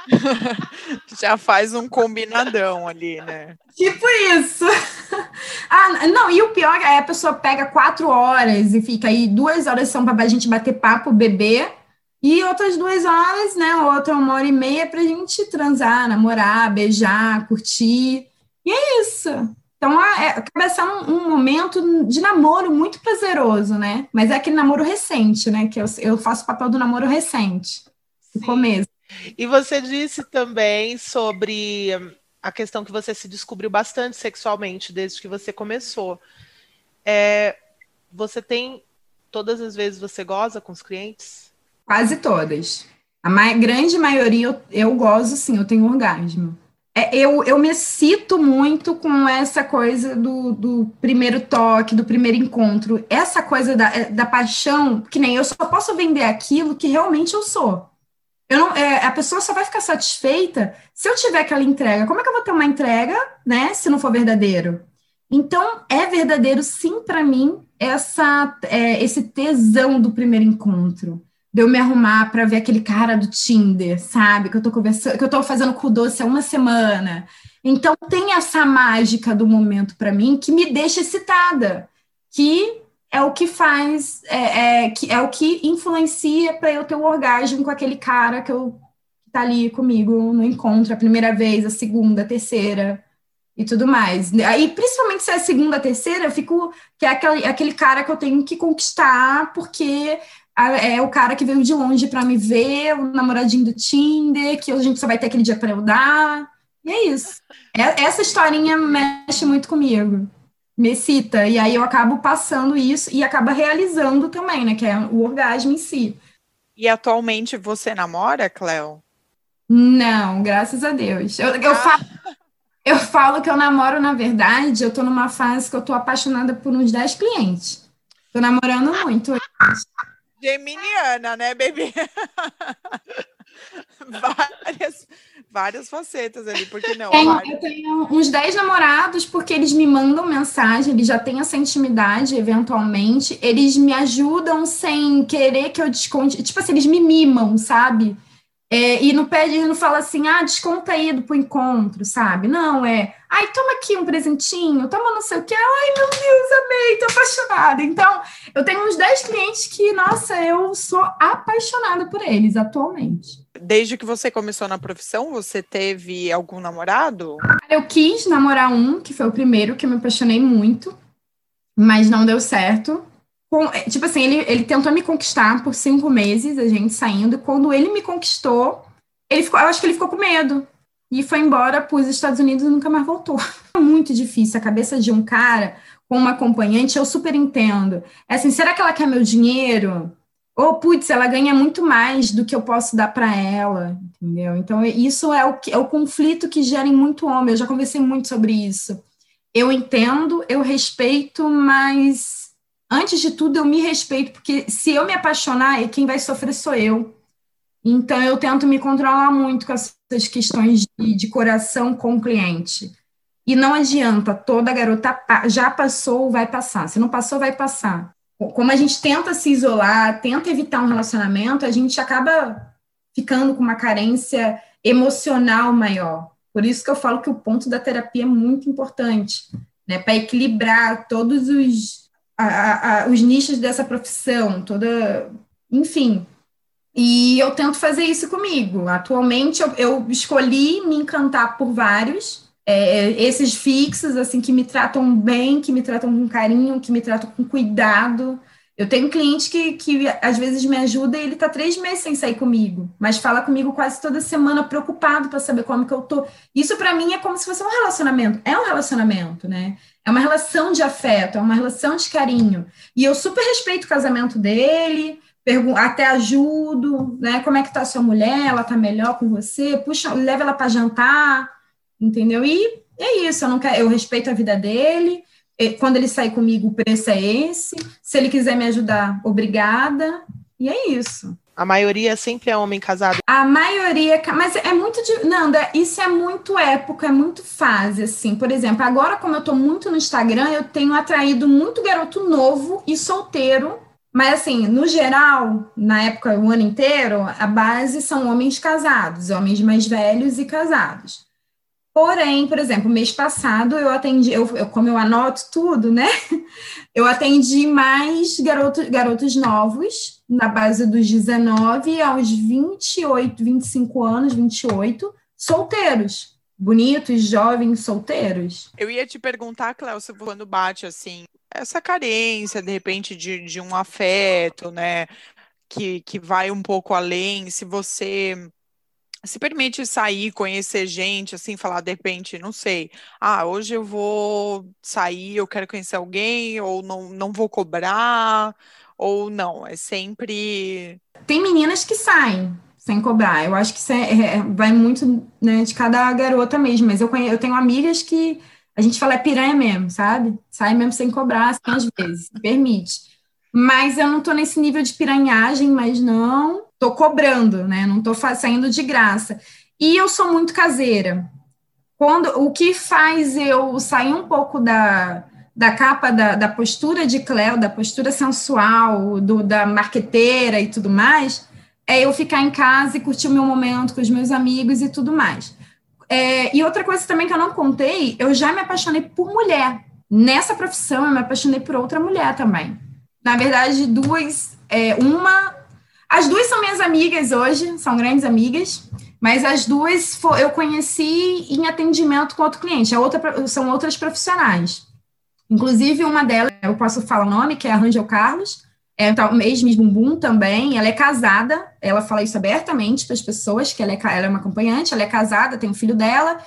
Já faz um combinadão ali, né? Tipo isso. ah, não, e o pior é a pessoa pega quatro horas e fica aí, duas horas são para a gente bater papo, beber, e outras duas horas, né? Outra uma hora e meia para a gente transar, namorar, beijar, curtir. E é isso. Então, é, acaba sendo um, um, momento de namoro muito prazeroso, né? Mas é aquele namoro recente, né? Que eu, eu faço o papel do namoro recente, do Sim. começo. E você disse também sobre a questão que você se descobriu bastante sexualmente desde que você começou. É, você tem, todas as vezes você goza com os clientes? Quase todas. A ma grande maioria eu, eu gozo, sim, eu tenho orgasmo. É, eu, eu me cito muito com essa coisa do, do primeiro toque, do primeiro encontro. Essa coisa da, é, da paixão, que nem eu só posso vender aquilo que realmente eu sou. Eu não, é, a pessoa só vai ficar satisfeita se eu tiver aquela entrega. Como é que eu vou ter uma entrega, né, se não for verdadeiro? Então, é verdadeiro, sim, para mim, essa, é, esse tesão do primeiro encontro de eu me arrumar para ver aquele cara do Tinder, sabe? Que eu tô conversando, que eu tô fazendo o doce há uma semana. Então tem essa mágica do momento para mim que me deixa excitada, que é o que faz, é, é que é o que influencia para eu ter o um orgasmo com aquele cara que eu tá ali comigo no encontro a primeira vez, a segunda, a terceira e tudo mais. Aí, principalmente se é a segunda, a terceira, eu fico que é aquele, aquele cara que eu tenho que conquistar, porque é o cara que veio de longe para me ver, o namoradinho do Tinder, que a gente só vai ter aquele dia para eu dar. E é isso. É, essa historinha mexe muito comigo. Me excita. E aí eu acabo passando isso e acaba realizando também, né? Que é o orgasmo em si. E atualmente você namora, Cleo? Não, graças a Deus. Eu, eu, ah. falo, eu falo que eu namoro, na verdade, eu tô numa fase que eu tô apaixonada por uns 10 clientes. Tô namorando muito. Geminiana, né, bebê? várias, várias facetas ali, porque não? Tenho, eu tenho uns 10 namorados, porque eles me mandam mensagem, eles já têm essa intimidade, eventualmente. Eles me ajudam sem querer que eu desconte. Tipo assim, eles me mimam, sabe? É, e não pede, não fala assim, ah, desconta aí do pro encontro, sabe? Não, é, ai, toma aqui um presentinho, toma não sei o que, ai, meu Deus, amei, tô apaixonada. Então, eu tenho uns 10 clientes que, nossa, eu sou apaixonada por eles atualmente. Desde que você começou na profissão, você teve algum namorado? Eu quis namorar um, que foi o primeiro que eu me apaixonei muito, mas não deu certo. Com, é, tipo assim, ele, ele tentou me conquistar por cinco meses, a gente saindo. Quando ele me conquistou, ele ficou, eu acho que ele ficou com medo. E foi embora para os Estados Unidos e nunca mais voltou. É muito difícil. A cabeça de um cara com uma acompanhante, eu super entendo. É assim, será que ela quer meu dinheiro? Ou, putz, ela ganha muito mais do que eu posso dar para ela, entendeu? Então, isso é o, é o conflito que gera em muito homem. Eu já conversei muito sobre isso. Eu entendo, eu respeito, mas antes de tudo, eu me respeito, porque se eu me apaixonar, quem vai sofrer sou eu. Então, eu tento me controlar muito com essas questões de, de coração com o cliente. E não adianta, toda garota já passou, vai passar. Se não passou, vai passar. Como a gente tenta se isolar, tenta evitar um relacionamento, a gente acaba ficando com uma carência emocional maior. Por isso que eu falo que o ponto da terapia é muito importante, né? Para equilibrar todos os a, a, os nichos dessa profissão, toda, enfim. E eu tento fazer isso comigo. Atualmente eu, eu escolhi me encantar por vários, é, esses fixos, assim, que me tratam bem, que me tratam com carinho, que me tratam com cuidado. Eu tenho um cliente que, que às vezes me ajuda e ele está três meses sem sair comigo, mas fala comigo quase toda semana, preocupado para saber como que eu tô. Isso para mim é como se fosse um relacionamento. É um relacionamento, né? É uma relação de afeto, é uma relação de carinho. E eu super respeito o casamento dele, até ajudo, né? Como é que tá a sua mulher? Ela tá melhor com você? Puxa, leva ela para jantar, entendeu? E é isso, eu não quero, eu respeito a vida dele. Quando ele sair comigo, o preço é esse. Se ele quiser me ajudar, obrigada. E é isso. A maioria sempre é homem casado. A maioria, mas é muito de, Nanda, isso é muito época, é muito fase assim. Por exemplo, agora como eu tô muito no Instagram, eu tenho atraído muito garoto novo e solteiro. Mas assim, no geral, na época o ano inteiro, a base são homens casados, homens mais velhos e casados. Porém, por exemplo, mês passado eu atendi, eu, eu, como eu anoto tudo, né? Eu atendi mais garotos, garotos novos, na base dos 19 aos 28, 25 anos, 28, solteiros. Bonitos, jovens, solteiros. Eu ia te perguntar, Cléo, quando bate assim, essa carência, de repente, de, de um afeto, né? Que, que vai um pouco além, se você se permite sair, conhecer gente, assim, falar de repente, não sei, ah, hoje eu vou sair, eu quero conhecer alguém, ou não, não vou cobrar, ou não, é sempre. Tem meninas que saem sem cobrar, eu acho que isso é, é, vai muito né, de cada garota mesmo, mas eu, eu tenho amigas que a gente fala é piranha mesmo, sabe? Sai mesmo sem cobrar, assim, às vezes, permite. Mas eu não tô nesse nível de piranhagem, mas não tô cobrando, né? Não tô saindo de graça. E eu sou muito caseira. Quando o que faz eu sair um pouco da, da capa da, da postura de Cleo, da postura sensual, do, da marqueteira e tudo mais, é eu ficar em casa e curtir o meu momento com os meus amigos e tudo mais. É, e outra coisa também que eu não contei, eu já me apaixonei por mulher. Nessa profissão, eu me apaixonei por outra mulher também. Na verdade, duas. É, uma as duas são minhas amigas hoje, são grandes amigas, mas as duas eu conheci em atendimento com outro cliente, a outra, são outras profissionais. Inclusive, uma delas, eu posso falar o nome, que é a Rangel Carlos, é o ex-Miss Bumbum também, ela é casada, ela fala isso abertamente para as pessoas, que ela é, ela é uma acompanhante, ela é casada, tem um filho dela,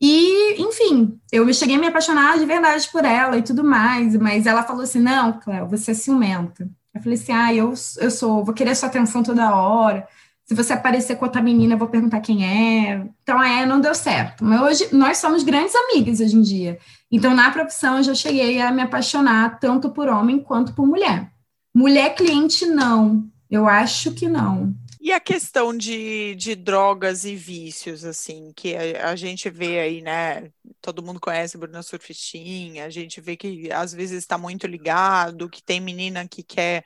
e, enfim, eu cheguei a me apaixonar de verdade por ela e tudo mais, mas ela falou assim, não, Cléo, você é ciumenta. Eu falei assim, ah, eu, eu sou, vou querer sua atenção toda hora. Se você aparecer com outra menina, eu vou perguntar quem é. Então, é, não deu certo. Mas hoje, nós somos grandes amigas hoje em dia. Então, na profissão, eu já cheguei a me apaixonar tanto por homem quanto por mulher. Mulher cliente, não. Eu acho que não. E a questão de, de drogas e vícios, assim, que a, a gente vê aí, né? Todo mundo conhece Bruna Surfistinha, a gente vê que às vezes está muito ligado, que tem menina que quer,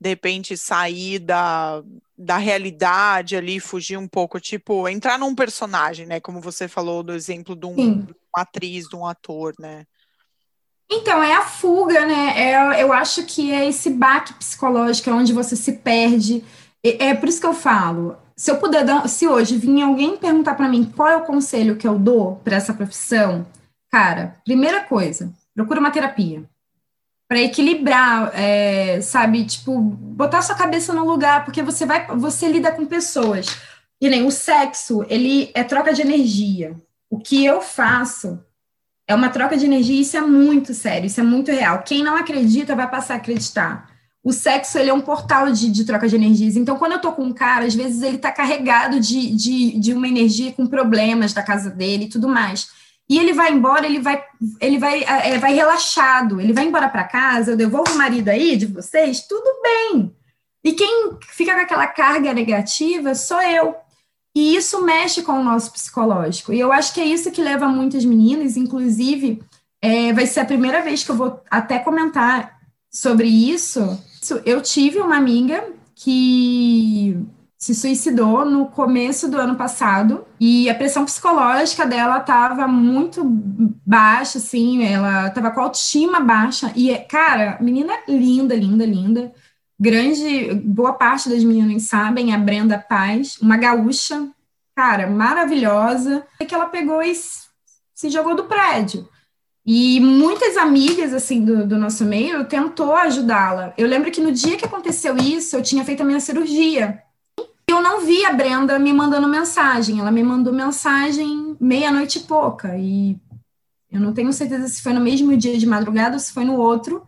de repente, sair da, da realidade ali, fugir um pouco, tipo, entrar num personagem, né? Como você falou do exemplo de, um, de uma atriz, de um ator, né? Então, é a fuga, né? É, eu acho que é esse baque psicológico, é onde você se perde é por isso que eu falo, se eu puder dar, se hoje vir alguém perguntar para mim qual é o conselho que eu dou para essa profissão, cara, primeira coisa, procura uma terapia para equilibrar, é, sabe, tipo, botar sua cabeça no lugar, porque você vai, você lida com pessoas. E nem o sexo, ele é troca de energia. O que eu faço é uma troca de energia, isso é muito sério, isso é muito real. Quem não acredita vai passar a acreditar o sexo ele é um portal de, de, troca de energias. Então, quando eu tô com um cara, às vezes ele tá carregado de, de, de uma energia com problemas da casa dele e tudo mais. E ele vai embora, ele vai, ele vai, é, vai relaxado, ele vai embora para casa, eu devolvo o marido aí de vocês, tudo bem. E quem fica com aquela carga negativa sou eu. E isso mexe com o nosso psicológico. E eu acho que é isso que leva muitas meninas, inclusive, é, vai ser a primeira vez que eu vou até comentar sobre isso, eu tive uma amiga que se suicidou no começo do ano passado e a pressão psicológica dela estava muito baixa, assim, ela estava com a autoestima baixa e, cara, menina linda, linda, linda, grande, boa parte das meninas sabem, a Brenda Paz, uma gaúcha, cara, maravilhosa, que ela pegou e se jogou do prédio. E muitas amigas, assim, do, do nosso meio tentou ajudá-la. Eu lembro que no dia que aconteceu isso, eu tinha feito a minha cirurgia. Eu não vi a Brenda me mandando mensagem. Ela me mandou mensagem meia-noite e pouca. E eu não tenho certeza se foi no mesmo dia de madrugada ou se foi no outro.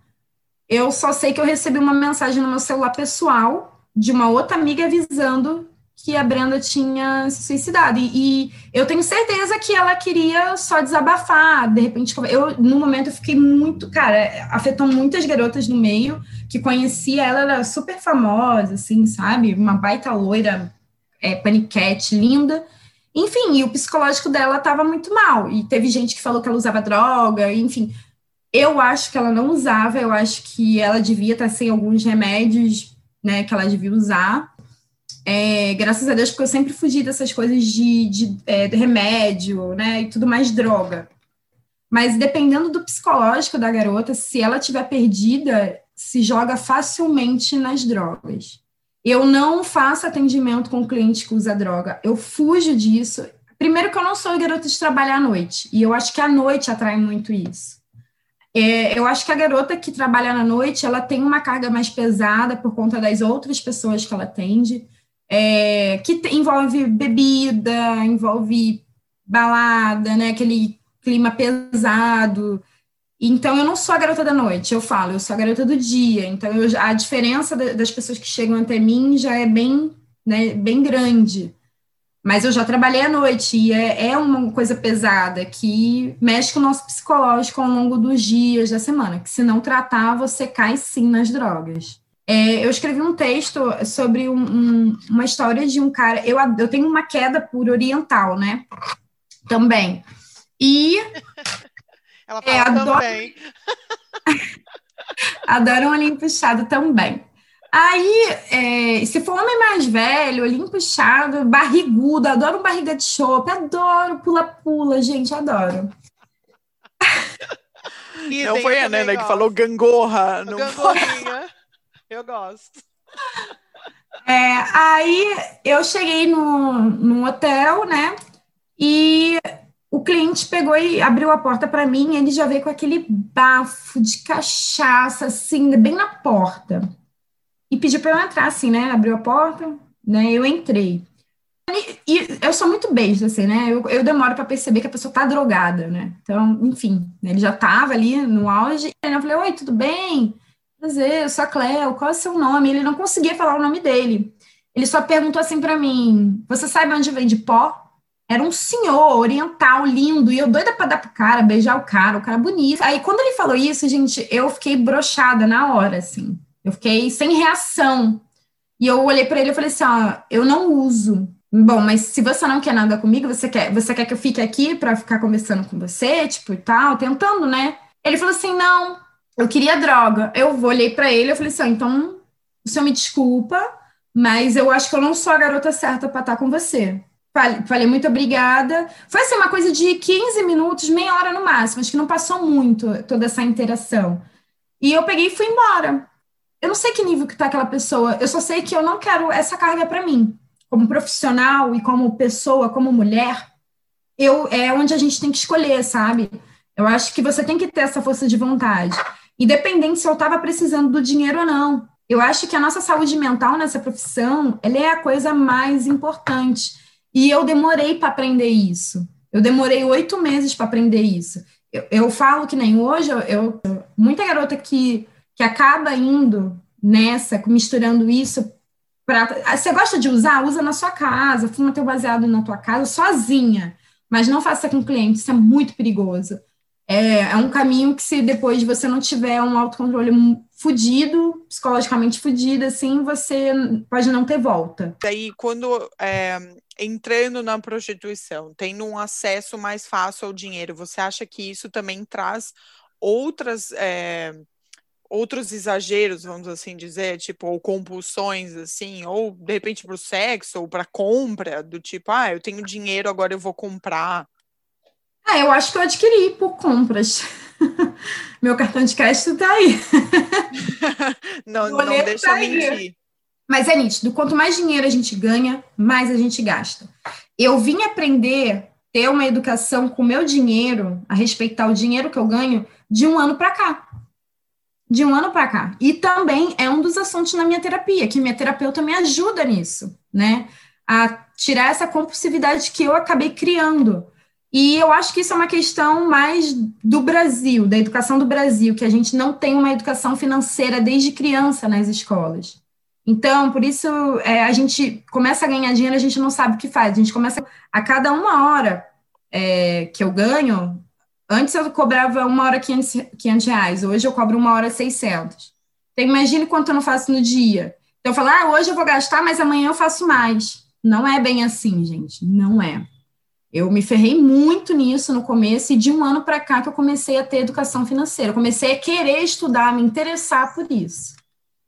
Eu só sei que eu recebi uma mensagem no meu celular pessoal de uma outra amiga avisando que a Brenda tinha se suicidado. E, e, eu tenho certeza que ela queria só desabafar. De repente, eu, no momento, eu fiquei muito. Cara, afetou muitas garotas no meio que conhecia. Ela era super famosa, assim, sabe? Uma baita loira, é, paniquete, linda. Enfim, e o psicológico dela estava muito mal. E teve gente que falou que ela usava droga, enfim. Eu acho que ela não usava, eu acho que ela devia estar sem alguns remédios, né, que ela devia usar é, graças a Deus, porque eu sempre fugi dessas coisas de, de, é, de remédio, né, e tudo mais droga. Mas dependendo do psicológico da garota, se ela tiver perdida, se joga facilmente nas drogas. Eu não faço atendimento com cliente que usa droga, eu fujo disso. Primeiro que eu não sou garota de trabalhar à noite, e eu acho que a noite atrai muito isso. É, eu acho que a garota que trabalha na noite, ela tem uma carga mais pesada por conta das outras pessoas que ela atende é, que envolve bebida, envolve balada, né? Aquele clima pesado. Então, eu não sou a garota da noite, eu falo, eu sou a garota do dia. Então, eu, a diferença das pessoas que chegam até mim já é bem, né, bem grande. Mas eu já trabalhei à noite e é, é uma coisa pesada que mexe com o nosso psicológico ao longo dos dias da semana, que se não tratar, você cai sim nas drogas. É, eu escrevi um texto sobre um, um, uma história de um cara. Eu, eu tenho uma queda por oriental, né? Também. E. Ela fala é, adoro, também. adoro um olhinho puxado também. Aí, é, se for homem mais velho, olhinho puxado, barrigudo, adoro barriga de chope, adoro pula-pula, gente, adoro. Não foi a Nena que falou gangorra. Não Gangorrinha. Eu gosto. É, aí eu cheguei no, no hotel, né? E o cliente pegou e abriu a porta para mim, ele já veio com aquele bafo de cachaça, assim, bem na porta. E pediu para eu entrar, assim, né? Abriu a porta, né? Eu entrei. E, e eu sou muito beijo, assim, né? Eu, eu demoro para perceber que a pessoa tá drogada, né? Então, enfim, ele já tava ali no auge. Aí eu falei, oi, tudo bem? Prazer, eu sou a Cleo, qual é o seu nome? Ele não conseguia falar o nome dele. Ele só perguntou assim para mim: Você sabe onde vem de pó? Era um senhor oriental, lindo, e eu doida para dar pro cara, beijar o cara, o cara bonito. Aí quando ele falou isso, gente, eu fiquei brochada na hora, assim. Eu fiquei sem reação. E eu olhei para ele e falei assim: ó, eu não uso. Bom, mas se você não quer nada comigo, você quer, você quer que eu fique aqui para ficar conversando com você, tipo, e tal, tentando, né? Ele falou assim: não, eu queria droga. Eu olhei para ele e falei assim: então, o senhor me desculpa, mas eu acho que eu não sou a garota certa para estar com você. Falei, muito obrigada. Foi assim, uma coisa de 15 minutos, meia hora no máximo, acho que não passou muito toda essa interação. E eu peguei e fui embora. Eu não sei que nível que tá aquela pessoa, eu só sei que eu não quero essa carga para mim. Como profissional e como pessoa, como mulher, eu é onde a gente tem que escolher, sabe? Eu acho que você tem que ter essa força de vontade. Independente se eu estava precisando do dinheiro ou não. Eu acho que a nossa saúde mental nessa profissão, ela é a coisa mais importante. E eu demorei para aprender isso. Eu demorei oito meses para aprender isso. Eu, eu, falo que nem hoje, eu, eu, muita garota que, que acaba indo nessa, misturando isso. Pra, você gosta de usar? Usa na sua casa, fuma teu baseado na tua casa, sozinha. Mas não faça com cliente, isso é muito perigoso. É, é um caminho que, se depois você não tiver um autocontrole fudido, psicologicamente fudido, assim, você pode não ter volta. Daí, quando é, entrando na prostituição, tendo um acesso mais fácil ao dinheiro, você acha que isso também traz outras é, outros exageros, vamos assim dizer, tipo, ou compulsões, assim, ou de repente para o sexo, ou para compra, do tipo, ah, eu tenho dinheiro, agora eu vou comprar. Ah, eu acho que eu adquiri por compras. Meu cartão de crédito tá aí. não, não deixa tá mentir. Mas é nítido, quanto mais dinheiro a gente ganha, mais a gente gasta. Eu vim aprender ter uma educação com o meu dinheiro, a respeitar o dinheiro que eu ganho, de um ano para cá. De um ano para cá. E também é um dos assuntos na minha terapia, que minha terapeuta me ajuda nisso, né? A tirar essa compulsividade que eu acabei criando. E eu acho que isso é uma questão mais do Brasil, da educação do Brasil, que a gente não tem uma educação financeira desde criança nas escolas. Então, por isso, é, a gente começa a ganhar dinheiro, a gente não sabe o que faz. A gente começa a cada uma hora é, que eu ganho, antes eu cobrava uma hora 500, 500 reais, hoje eu cobro uma hora 600. Então, imagine quanto eu não faço no dia. Então, eu falo, ah, hoje eu vou gastar, mas amanhã eu faço mais. Não é bem assim, gente, não é. Eu me ferrei muito nisso no começo, e de um ano para cá que eu comecei a ter educação financeira. Eu comecei a querer estudar, a me interessar por isso.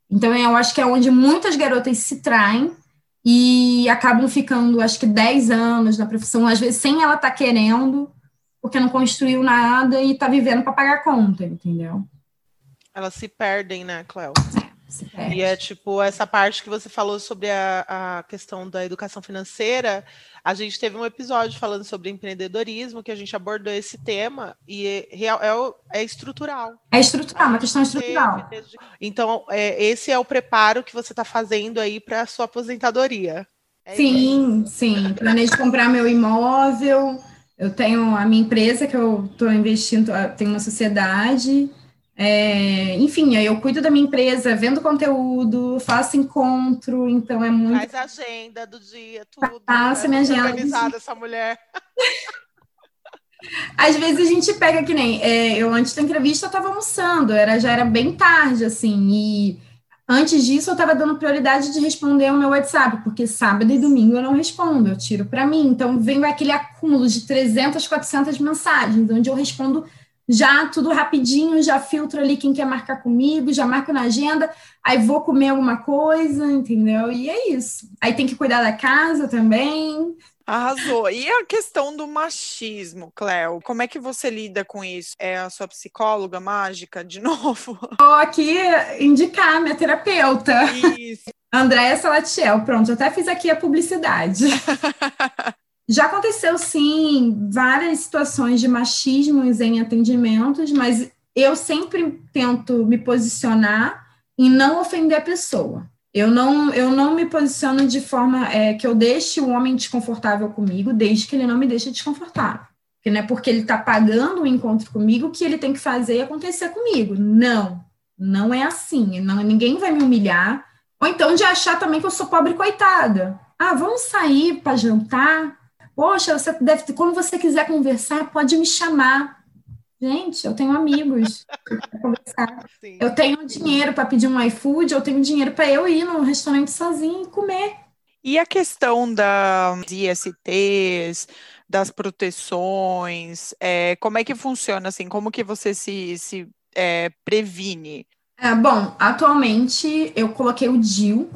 Então, eu acho que é onde muitas garotas se traem e acabam ficando, acho que 10 anos na profissão, às vezes sem ela estar tá querendo, porque não construiu nada e está vivendo para pagar conta, entendeu? Elas se perdem, né, Cléo? E é tipo, essa parte que você falou sobre a, a questão da educação financeira, a gente teve um episódio falando sobre empreendedorismo, que a gente abordou esse tema, e é, é, é estrutural. É estrutural, uma questão estrutural. Então, é, esse é o preparo que você está fazendo aí para a sua aposentadoria. É sim, isso. sim. Planejo comprar meu imóvel, eu tenho a minha empresa que eu estou investindo, tenho uma sociedade, é, enfim, aí eu cuido da minha empresa, vendo conteúdo, faço encontro, então é muito. Faz agenda do dia, tudo. Faço né? minha agenda. Organizada essa mulher. Às vezes a gente pega que nem é, eu antes da entrevista eu estava almoçando, era já era bem tarde assim e antes disso eu estava dando prioridade de responder o meu WhatsApp porque sábado e domingo eu não respondo, eu tiro para mim, então vem aquele acúmulo de 300, 400 mensagens onde eu respondo já tudo rapidinho, já filtro ali quem quer marcar comigo, já marco na agenda, aí vou comer alguma coisa, entendeu? E é isso. Aí tem que cuidar da casa também. Arrasou. E a questão do machismo, Cléo? Como é que você lida com isso? É a sua psicóloga mágica, de novo? Vou aqui indicar minha terapeuta. Isso. Andréia Salatiel, pronto, até fiz aqui a publicidade. Já aconteceu, sim, várias situações de machismo em atendimentos, mas eu sempre tento me posicionar em não ofender a pessoa. Eu não, eu não me posiciono de forma é, que eu deixe o homem desconfortável comigo, desde que ele não me deixe desconfortável. Porque não é porque ele está pagando o um encontro comigo que ele tem que fazer acontecer comigo. Não, não é assim. Não, ninguém vai me humilhar. Ou então de achar também que eu sou pobre coitada. Ah, vamos sair para jantar? Poxa, você deve, quando você quiser conversar, pode me chamar. Gente, eu tenho amigos para conversar. Sim. Eu tenho dinheiro para pedir um iFood, eu tenho dinheiro para eu ir num restaurante sozinho e comer. E a questão das ISTs, das proteções, é, como é que funciona assim? Como que você se, se é, previne? É, bom, atualmente eu coloquei o DIL,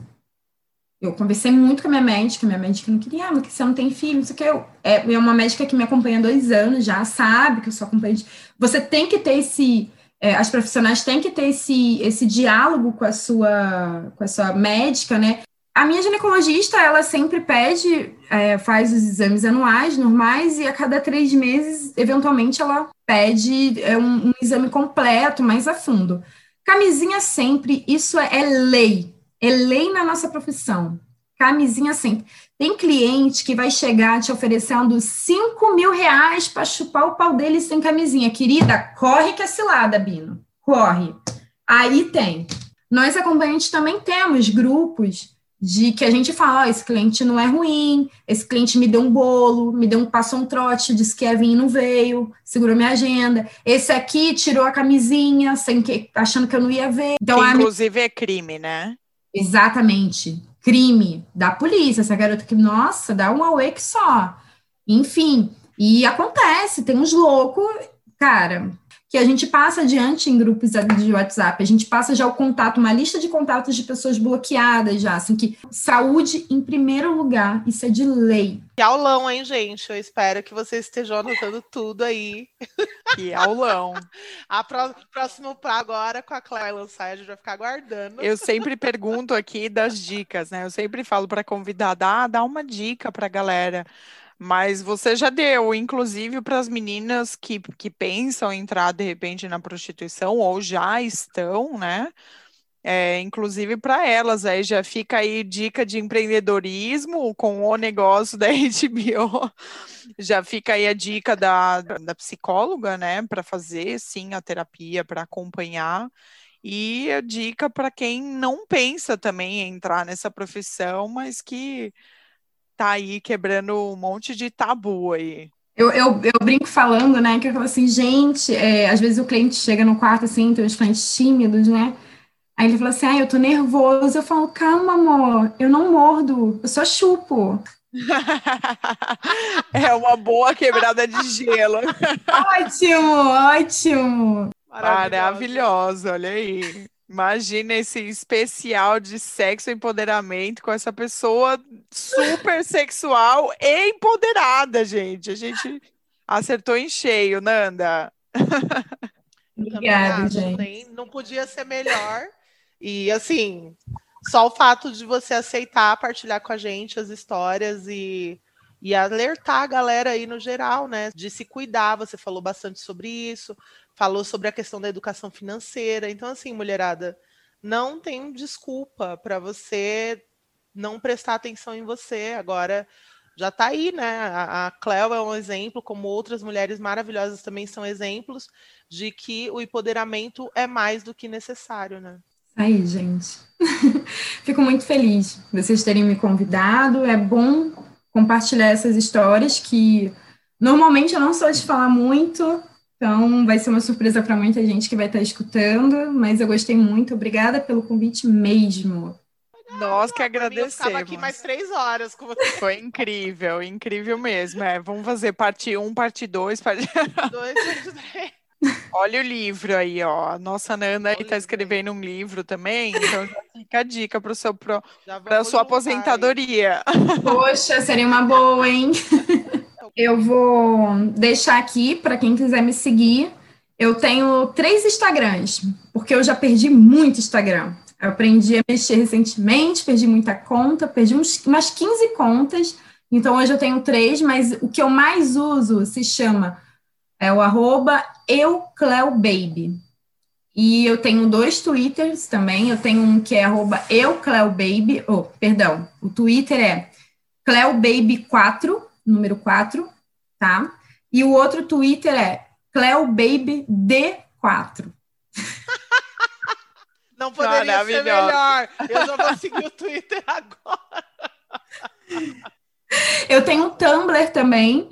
eu conversei muito com a minha médica, minha médica não queria, ah, mas você não tem filho, não sei o que. Eu, é, é uma médica que me acompanha há dois anos já, sabe que eu sou acompanhante. Você tem que ter esse. É, as profissionais têm que ter esse, esse diálogo com a sua com a sua médica, né? A minha ginecologista, ela sempre pede, é, faz os exames anuais normais e a cada três meses, eventualmente, ela pede é, um, um exame completo, mais a fundo. Camisinha sempre, isso é lei, é lei na nossa profissão. Camisinha sempre. Tem cliente que vai chegar te oferecendo 5 mil reais para chupar o pau dele sem camisinha. Querida, corre que é cilada, Bino. Corre. Aí tem. Nós, acompanhantes, também temos grupos de que a gente fala, oh, esse cliente não é ruim, esse cliente me deu um bolo, me deu um passou um trote, disse que ia vir e não veio, segurou minha agenda. Esse aqui tirou a camisinha, sem que, achando que eu não ia ver. Então, que, inclusive é crime, né? Exatamente. Crime da polícia. Essa garota que, nossa, dá um away que só. Enfim, e acontece, tem uns loucos, cara, que a gente passa adiante em grupos de WhatsApp, a gente passa já o contato, uma lista de contatos de pessoas bloqueadas já, assim, que saúde em primeiro lugar, isso é de lei. Que aulão, hein, gente? Eu espero que vocês estejam anotando tudo aí. Que aulão. a pró próximo para agora, com a Clara lançar, a gente vai ficar aguardando. Eu sempre pergunto aqui das dicas, né? Eu sempre falo para convidada, ah, dá uma dica para a galera. Mas você já deu, inclusive para as meninas que, que pensam entrar de repente na prostituição ou já estão, né? É, inclusive para elas, aí já fica aí dica de empreendedorismo com o negócio da HBO. Já fica aí a dica da, da psicóloga, né, para fazer sim a terapia, para acompanhar. E a dica para quem não pensa também em entrar nessa profissão, mas que tá aí quebrando um monte de tabu aí. Eu, eu, eu brinco falando, né, que eu falo assim, gente, é, às vezes o cliente chega no quarto, assim, tem uns clientes tímidos, né, aí ele fala assim, ah, eu tô nervoso, eu falo, calma, amor, eu não mordo, eu só chupo. é uma boa quebrada de gelo. ótimo, ótimo. Maravilhosa, olha aí. Imagina esse especial de sexo e empoderamento com essa pessoa super sexual e empoderada, gente. A gente acertou em cheio, Nanda. Obrigada, gente. Não podia ser melhor. E assim, só o fato de você aceitar partilhar com a gente as histórias e, e alertar a galera aí no geral, né? De se cuidar. Você falou bastante sobre isso falou sobre a questão da educação financeira. Então, assim, mulherada, não tem desculpa para você não prestar atenção em você. Agora já está aí, né? A, a Cleo é um exemplo, como outras mulheres maravilhosas também são exemplos de que o empoderamento é mais do que necessário, né? Aí, gente. Fico muito feliz de vocês terem me convidado. É bom compartilhar essas histórias que normalmente eu não sou de falar muito, então, vai ser uma surpresa para muita gente que vai estar escutando, mas eu gostei muito. Obrigada pelo convite mesmo. Nós que agradecemos. Eu aqui mais três horas com você. Foi incrível, incrível mesmo. É, vamos fazer parte 1, um, parte 2, parte 2, parte 3. Olha o livro aí, ó. A nossa Nana está escrevendo um livro também, então já fica a dica para seu pro, a sua aposentadoria. Poxa, seria uma boa, hein? Eu vou deixar aqui para quem quiser me seguir. Eu tenho três Instagrams, porque eu já perdi muito Instagram. Eu aprendi a mexer recentemente, perdi muita conta, perdi uns, umas 15 contas. Então hoje eu tenho três, mas o que eu mais uso se chama é o arroba eucleobaby. E eu tenho dois Twitters também. Eu tenho um que é arroba eucleobaby, oh, perdão, o Twitter é cleobaby4, número 4, tá? E o outro Twitter é CleoBabyD4. Não poderia ser melhor. Eu já vou seguir o Twitter agora. Eu tenho um Tumblr também,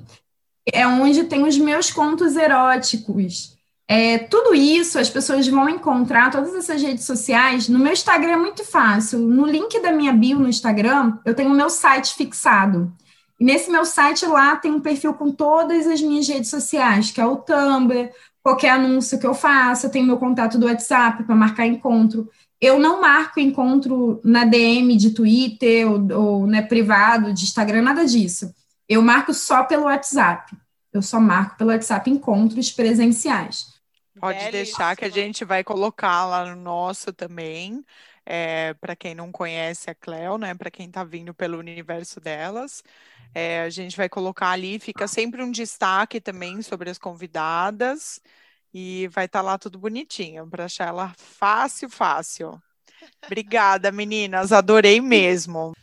é onde tem os meus contos eróticos. É, tudo isso as pessoas vão encontrar, todas essas redes sociais. No meu Instagram é muito fácil. No link da minha bio no Instagram, eu tenho o meu site fixado. E nesse meu site lá tem um perfil com todas as minhas redes sociais, que é o Tumblr, qualquer anúncio que eu faça, tem meu contato do WhatsApp para marcar encontro. Eu não marco encontro na DM de Twitter ou, ou né, privado de Instagram, nada disso. Eu marco só pelo WhatsApp. Eu só marco pelo WhatsApp encontros presenciais. Pode deixar que a gente vai colocar lá no nosso também. É, para quem não conhece a Cleo, né? Para quem está vindo pelo universo delas. É, a gente vai colocar ali, fica sempre um destaque também sobre as convidadas e vai estar tá lá tudo bonitinho para achar ela fácil, fácil. Obrigada, meninas, adorei mesmo.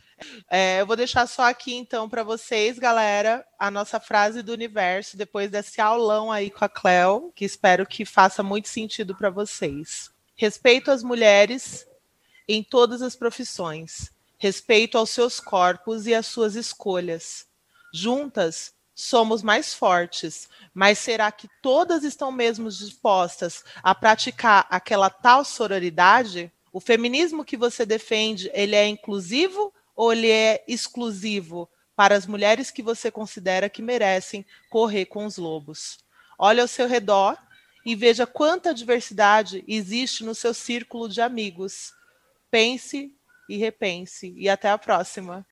É, eu vou deixar só aqui então para vocês, galera, a nossa frase do universo depois desse aulão aí com a Cleo, que espero que faça muito sentido para vocês. Respeito às mulheres em todas as profissões respeito aos seus corpos e às suas escolhas. Juntas, somos mais fortes, mas será que todas estão mesmo dispostas a praticar aquela tal sororidade? O feminismo que você defende, ele é inclusivo ou ele é exclusivo para as mulheres que você considera que merecem correr com os lobos? Olhe ao seu redor e veja quanta diversidade existe no seu círculo de amigos. Pense e repense. E até a próxima.